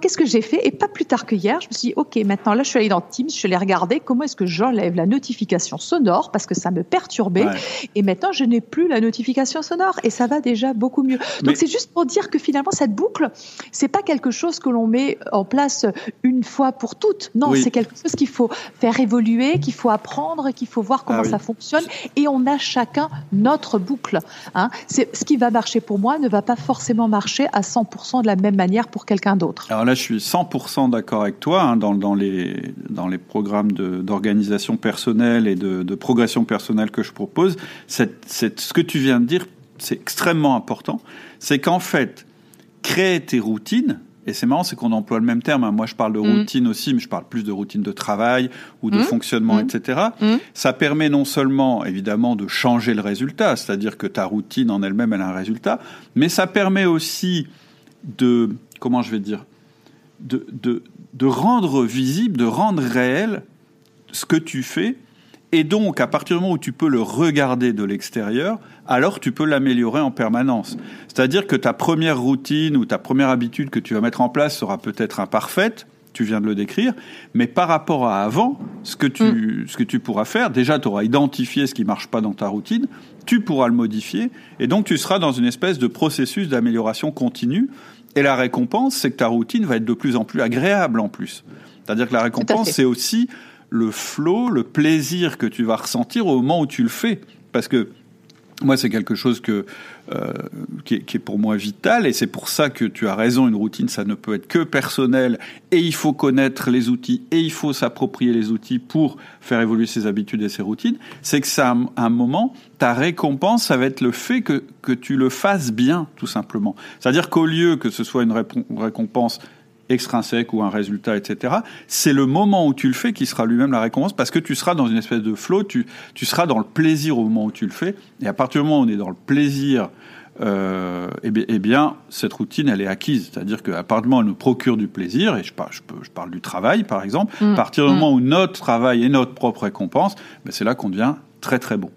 qu'est-ce que j'ai fait? Et pas plus tard que hier, je me suis dit, ok, maintenant là, je suis allée dans Teams, je allée regarder comment est-ce que j'enlève la notification sonore parce que ça me perturbait. Et maintenant, je n'ai plus la notification sonore et ça va déjà beaucoup mieux. Donc c'est juste pour dire que finalement cette boucle, c'est pas quelque chose que l'on met en place une fois pour toutes. Non, c'est quelque chose qu'il faut faire évoluer, qu'il faut apprendre, qu'il faut voir comment ah ça fonctionne et on a chacun notre boucle. Hein. C'est ce qui va marcher pour moi ne va pas forcément marcher marcher à 100% de la même manière pour quelqu'un d'autre. Alors là, je suis 100% d'accord avec toi. Hein, dans, dans, les, dans les programmes d'organisation personnelle et de, de, progression personnelle que je propose, ce que tu viens de dire, c'est extrêmement important. C'est qu'en fait, créer tes routines, et c'est marrant, c'est qu'on emploie le même terme. Hein. Moi, je parle de mm. routine aussi, mais je parle plus de routine de travail ou de mm. fonctionnement, mm. etc. Ça permet non seulement, évidemment, de changer le résultat, c'est-à-dire que ta routine en elle-même, elle a un résultat, mais ça permet aussi de, comment je vais dire, de, de, de rendre visible, de rendre réel ce que tu fais. Et donc, à partir du moment où tu peux le regarder de l'extérieur, alors tu peux l'améliorer en permanence. C'est-à-dire que ta première routine ou ta première habitude que tu vas mettre en place sera peut-être imparfaite, tu viens de le décrire, mais par rapport à avant, ce que tu, mm. ce que tu pourras faire, déjà tu auras identifié ce qui marche pas dans ta routine, tu pourras le modifier, et donc tu seras dans une espèce de processus d'amélioration continue, et la récompense, c'est que ta routine va être de plus en plus agréable en plus. C'est-à-dire que la récompense, c'est aussi le flow, le plaisir que tu vas ressentir au moment où tu le fais. Parce que moi, c'est quelque chose que euh, qui, est, pour moi vital, et c'est pour ça que tu as raison. Une routine, ça ne peut être que personnel, et il faut connaître les outils, et il faut s'approprier les outils pour faire évoluer ses habitudes et ses routines. C'est que ça, à un moment, ta récompense, ça va être le fait que que tu le fasses bien, tout simplement. C'est-à-dire qu'au lieu que ce soit une récompense extrinsèque ou un résultat, etc. C'est le moment où tu le fais qui sera lui-même la récompense parce que tu seras dans une espèce de flow, tu, tu seras dans le plaisir au moment où tu le fais. Et à partir du moment où on est dans le plaisir, euh, eh, bien, eh bien, cette routine, elle est acquise. C'est-à-dire qu'à partir du moment où elle nous procure du plaisir, et je parle, je, peux, je parle du travail, par exemple, à mm. partir du moment mm. où notre travail est notre propre récompense, ben c'est là qu'on devient très très bon.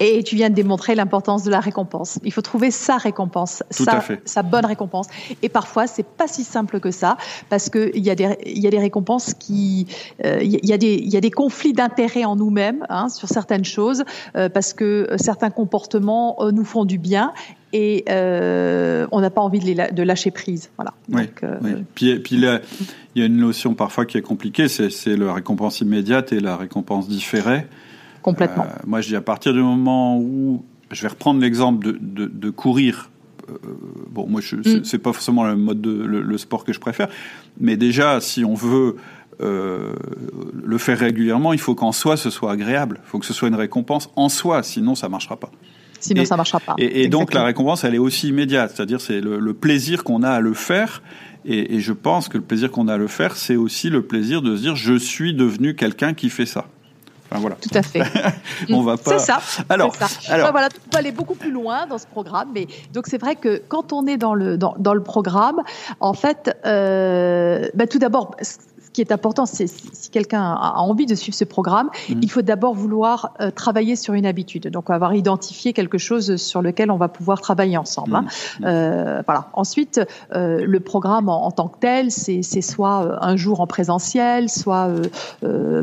Et tu viens de démontrer l'importance de la récompense. Il faut trouver sa récompense, sa, sa, bonne récompense. Et parfois, c'est pas si simple que ça, parce que il y a des, y a des récompenses qui, euh, il y a des, il y a des conflits d'intérêts en nous-mêmes hein, sur certaines choses, euh, parce que certains comportements euh, nous font du bien et euh, on n'a pas envie de, les, de, lâcher prise. Voilà. Oui, Donc, oui. Puis, puis il y a une notion parfois qui est compliquée, c'est la récompense immédiate et la récompense différée. Complètement. Euh, moi, je dis à partir du moment où je vais reprendre l'exemple de, de, courir. Euh, bon, moi, mm. c'est pas forcément le mode de le, sport que je préfère, mais déjà, si on veut euh, le faire régulièrement, il faut qu'en soi ce soit agréable. Il faut que ce soit une récompense en soi, sinon ça marchera pas. Sinon, ça marchera pas. Et, donc la récompense, elle est aussi immédiate, c'est-à-dire c'est le, plaisir qu'on a à le faire. Et, et, je pense que le plaisir qu'on a à le faire, c'est aussi le plaisir de se dire je suis devenu quelqu'un qui fait ça. Tout à fait. *laughs* on va pas. C'est ça. Alors, Alors... voilà, on peut aller beaucoup plus loin dans ce programme, mais donc c'est vrai que quand on est dans le dans, dans le programme, en fait, euh, bah, tout d'abord, qui est important, c'est si quelqu'un a envie de suivre ce programme, mhm. il faut d'abord vouloir euh, travailler sur une habitude. Donc, avoir identifié quelque chose sur lequel on va pouvoir travailler ensemble. Hein. Mhm. Euh, voilà. Ensuite, euh, le programme en, tant que tel, c'est soit un jour en présentiel, soit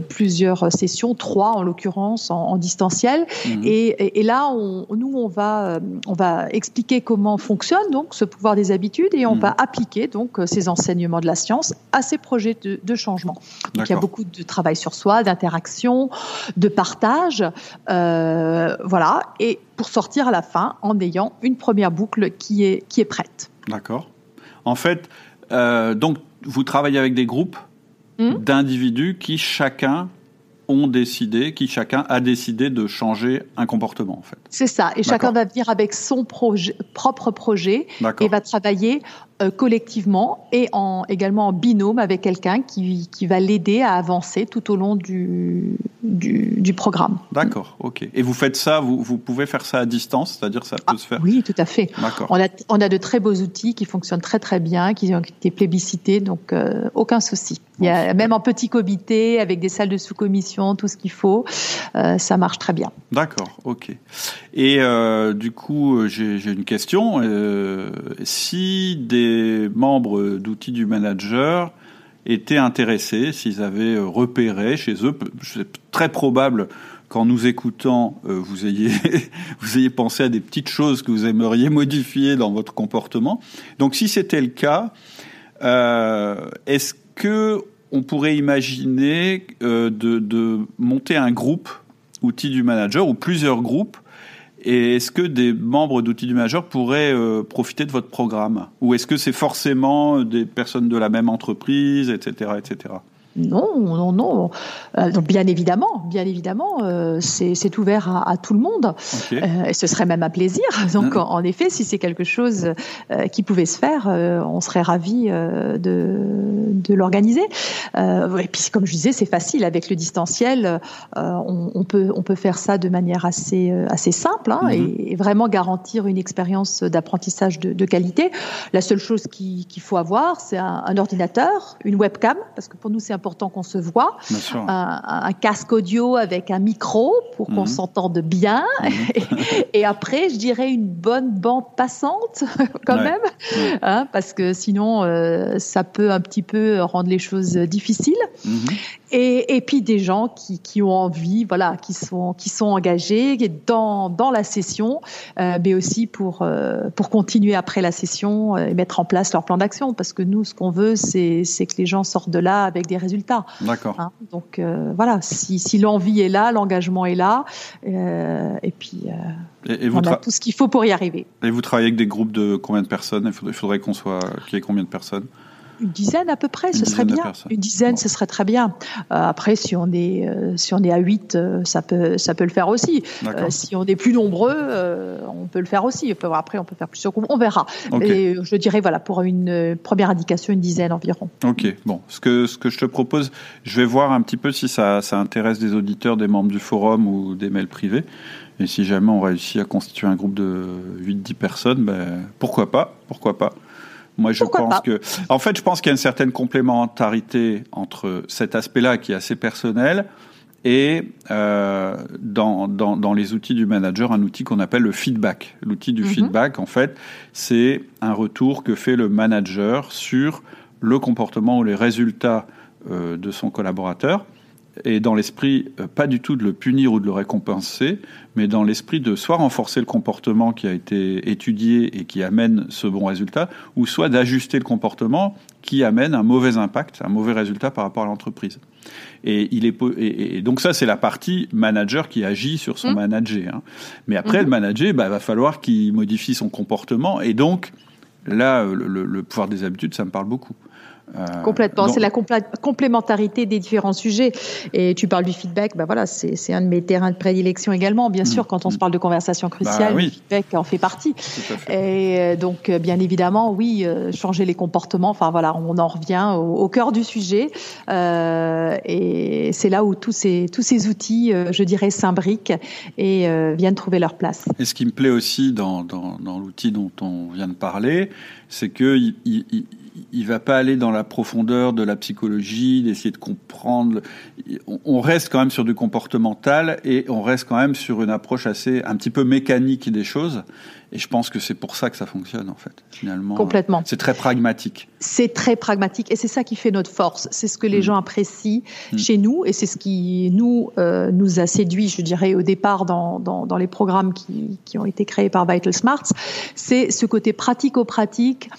plusieurs sessions, trois en l'occurrence en, distanciel. Mhm. Et, et, là, on, nous, on va, on va expliquer comment fonctionne donc ce pouvoir des habitudes et on va appliquer donc ces enseignements de la science à ces projets de, de changement. Donc il y a beaucoup de travail sur soi, d'interaction, de partage, euh, voilà, et pour sortir à la fin en ayant une première boucle qui est qui est prête. D'accord. En fait, euh, donc vous travaillez avec des groupes hmm? d'individus qui chacun ont décidé, qui chacun a décidé de changer un comportement en fait. C'est ça, et chacun va venir avec son projet, propre projet et va travailler euh, collectivement et en, également en binôme avec quelqu'un qui, qui va l'aider à avancer tout au long du, du, du programme. D'accord, ok. Et vous faites ça, vous, vous pouvez faire ça à distance, c'est-à-dire ça peut ah, se faire Oui, tout à fait. On a, on a de très beaux outils qui fonctionnent très très bien, qui ont été plébiscités, donc euh, aucun souci. Il y a, même en petit comité, avec des salles de sous-commission, tout ce qu'il faut, euh, ça marche très bien. D'accord, ok. Et du coup, j'ai une question. Si des membres d'outils du manager étaient intéressés, s'ils avaient repéré chez eux, c'est très probable qu'en nous écoutant, euh, vous ayez *laughs* vous ayez pensé à des petites choses que vous aimeriez modifier dans votre comportement. Donc, si c'était le cas, euh, est-ce que on pourrait imaginer euh, de, de monter un groupe outils du manager ou plusieurs groupes Et est-ce que des membres d'outils du manager pourraient euh, profiter de votre programme? Ou est-ce que c'est forcément des personnes de la même entreprise, etc., etc. Non, non, non. Euh, donc bien évidemment, bien évidemment, euh, c'est ouvert à, à, tout le monde. Euh, et ce serait même un plaisir. *laughs* Donc en, effet, si c'est quelque chose qui pouvait se faire, on serait ravi de, de l'organiser. et puis comme je disais, c'est facile avec le distanciel. On, on, peut on peut faire ça de manière assez assez simple hein, mm-hmm. et, et, vraiment garantir une expérience d'apprentissage de, de, qualité. La seule chose qu'il faut avoir, c'est un, un ordinateur, une webcam, parce que pour nous c'est un important qu'on se voit, un, un, casque audio avec un micro pour qu'on mhm. s'entende bien, mhm. *laughs* et, après, je dirais une bonne bande passante *laughs* quand même, hein, parce que sinon, euh, ça peut un petit peu rendre les choses difficiles. Mhm. Et, et, puis des gens qui, qui, ont envie, voilà, qui sont qui sont engagés dans dans la session, euh, mais aussi pour euh, pour continuer après la session et mettre en place leur plan d'action, parce que nous, ce qu'on veut, c'est c'est que les gens sortent de là avec des résultats D'accord. Hein, donc euh, voilà, si, si l'envie est là, l'engagement est là, euh, et puis euh, et, vous on a tout ce qu'il faut pour y arriver. Et vous travaillez avec des groupes de combien de personnes? Il faudrait, faudrait qu'on soit qu'il y ait combien de personnes? Une dizaine à peu près, ce serait bien. Une dizaine, ce serait très bien. Euh, après, si on est euh, si on est à 8, euh, ça peut ça peut le faire aussi. si on est plus nombreux, on peut le faire aussi. Après, on peut faire plus sur On verra. Okay. je dirais voilà pour une première indication, une dizaine environ. Ok. Bon, ce que ce que je te propose, je vais voir un petit peu si ça ça intéresse des auditeurs, des membres du forum ou des mails privés. Et si jamais on réussit à constituer un groupe de 8-10 personnes, ben, pourquoi pas Pourquoi pas moi, je pense que, en fait, je pense qu'il y a une certaine complémentarité entre cet aspect-là qui est assez personnel et euh, dans, dans, dans, les outils du manager, un outil qu'on appelle le feedback. L'outil du mm-hmm. feedback, en fait, c'est un retour que fait le manager sur le comportement ou les résultats euh, de son collaborateur et dans l'esprit euh, pas du tout de le punir ou de le récompenser, mais dans l'esprit de soit renforcer le comportement qui a été étudié et qui amène ce bon résultat, ou soit d'ajuster le comportement qui amène un mauvais impact, un mauvais résultat par rapport à l'entreprise. Et, il est, et, donc ça, c'est la partie manager qui agit sur son mmh. manager. Hein. Mais après, mmh. le manager, bah, va falloir qu'il modifie son comportement. Et donc, là, le, le pouvoir des habitudes, ça me parle beaucoup. Euh, Complètement, c'est la complémentarité des différents sujets. Et tu parles du feedback, bah voilà, c'est un de mes terrains de prédilection également. Bien sûr, mm. quand on se parle de conversation cruciale, bah le feedback en fait partie. Et euh, donc, euh, bien évidemment, oui, changer les comportements. Enfin voilà, on en revient au, cœur du sujet. Euh, et c'est là où tous ces tous ces outils, je dirais, s'imbriquent et viennent trouver leur place. Et ce qui me plaît aussi dans, dans, dans l'outil dont on vient de parler, c'est que il, il, il va pas aller dans la profondeur de la psychologie, d'essayer de comprendre. On reste quand même sur du comportemental et on reste quand même sur une approche assez, un petit peu mécanique des choses. Et je pense que c'est pour ça que ça fonctionne, en fait, finalement. Complètement. C'est très pragmatique. C'est très pragmatique et c'est ça qui fait notre force. C'est ce que les mm. gens apprécient mm. chez nous et c'est ce qui nous euh, nous a séduit, je dirais, au départ dans, dans, dans les programmes qui, qui ont été créés par Vital Smarts. C'est ce côté pratico-pratique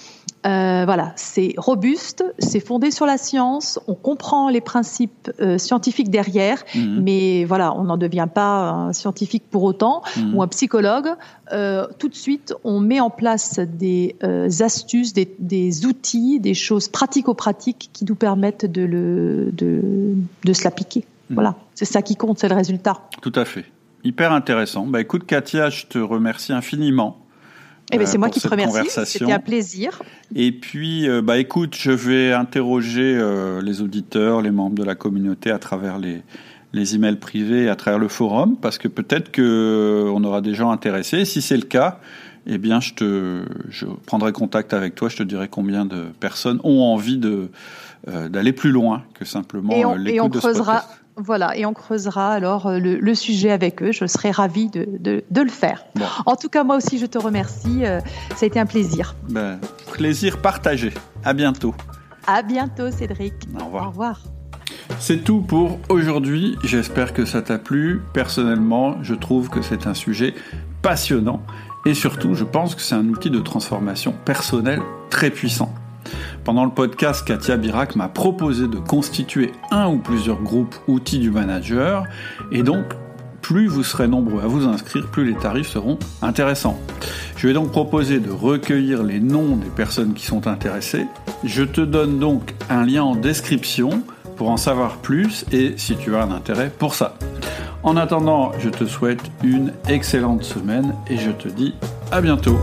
euh, voilà, c'est robuste, c'est fondé sur la science, on comprend les principes euh, scientifiques derrière, mhm. mais voilà, on n'en devient pas un scientifique pour autant mhm. ou un psychologue. Euh, tout de suite, on met en place des astuces, des, outils, des choses pratico-pratiques qui nous permettent de, le, de, de se l'appliquer. Mhm. Voilà, c'est ça qui compte, c'est le résultat. Tout à fait. Hyper intéressant. Bah écoute Katia, je te remercie infiniment eh ben, c'est moi qui te remercie. C'était un plaisir. Et puis, euh, bah, écoute, je vais interroger euh, les auditeurs, les membres de la communauté à travers les, les emails privés, à travers le forum, parce que peut-être que on aura des gens intéressés. Si c'est le cas, eh bien, je te, je prendrai contact avec toi. Je te dirai combien de personnes ont envie de euh, d'aller plus loin que simplement l'écoute de ce podcast. Voilà, et on creusera alors euh, le, sujet avec eux. Je serai ravie de, de, le faire. En tout cas, moi aussi, je te remercie. Euh, ça a été un plaisir. Ben, plaisir partagé. À bientôt. À bientôt, Cédric. Au revoir. Au revoir. C'est tout pour aujourd'hui. J'espère que ça t'a plu. Personnellement, je trouve que c'est un sujet passionnant. Et surtout, je pense que c'est un outil de transformation personnelle très puissant. Pendant le podcast, Katia Birac m'a proposé de constituer un ou plusieurs groupes outils du manager et donc plus vous serez nombreux à vous inscrire, plus les tarifs seront intéressants. Je vais donc proposer de recueillir les noms des personnes qui sont intéressées. Je te donne donc un lien en description pour en savoir plus et si tu as un intérêt pour ça. En attendant, je te souhaite une excellente semaine et je te dis à bientôt.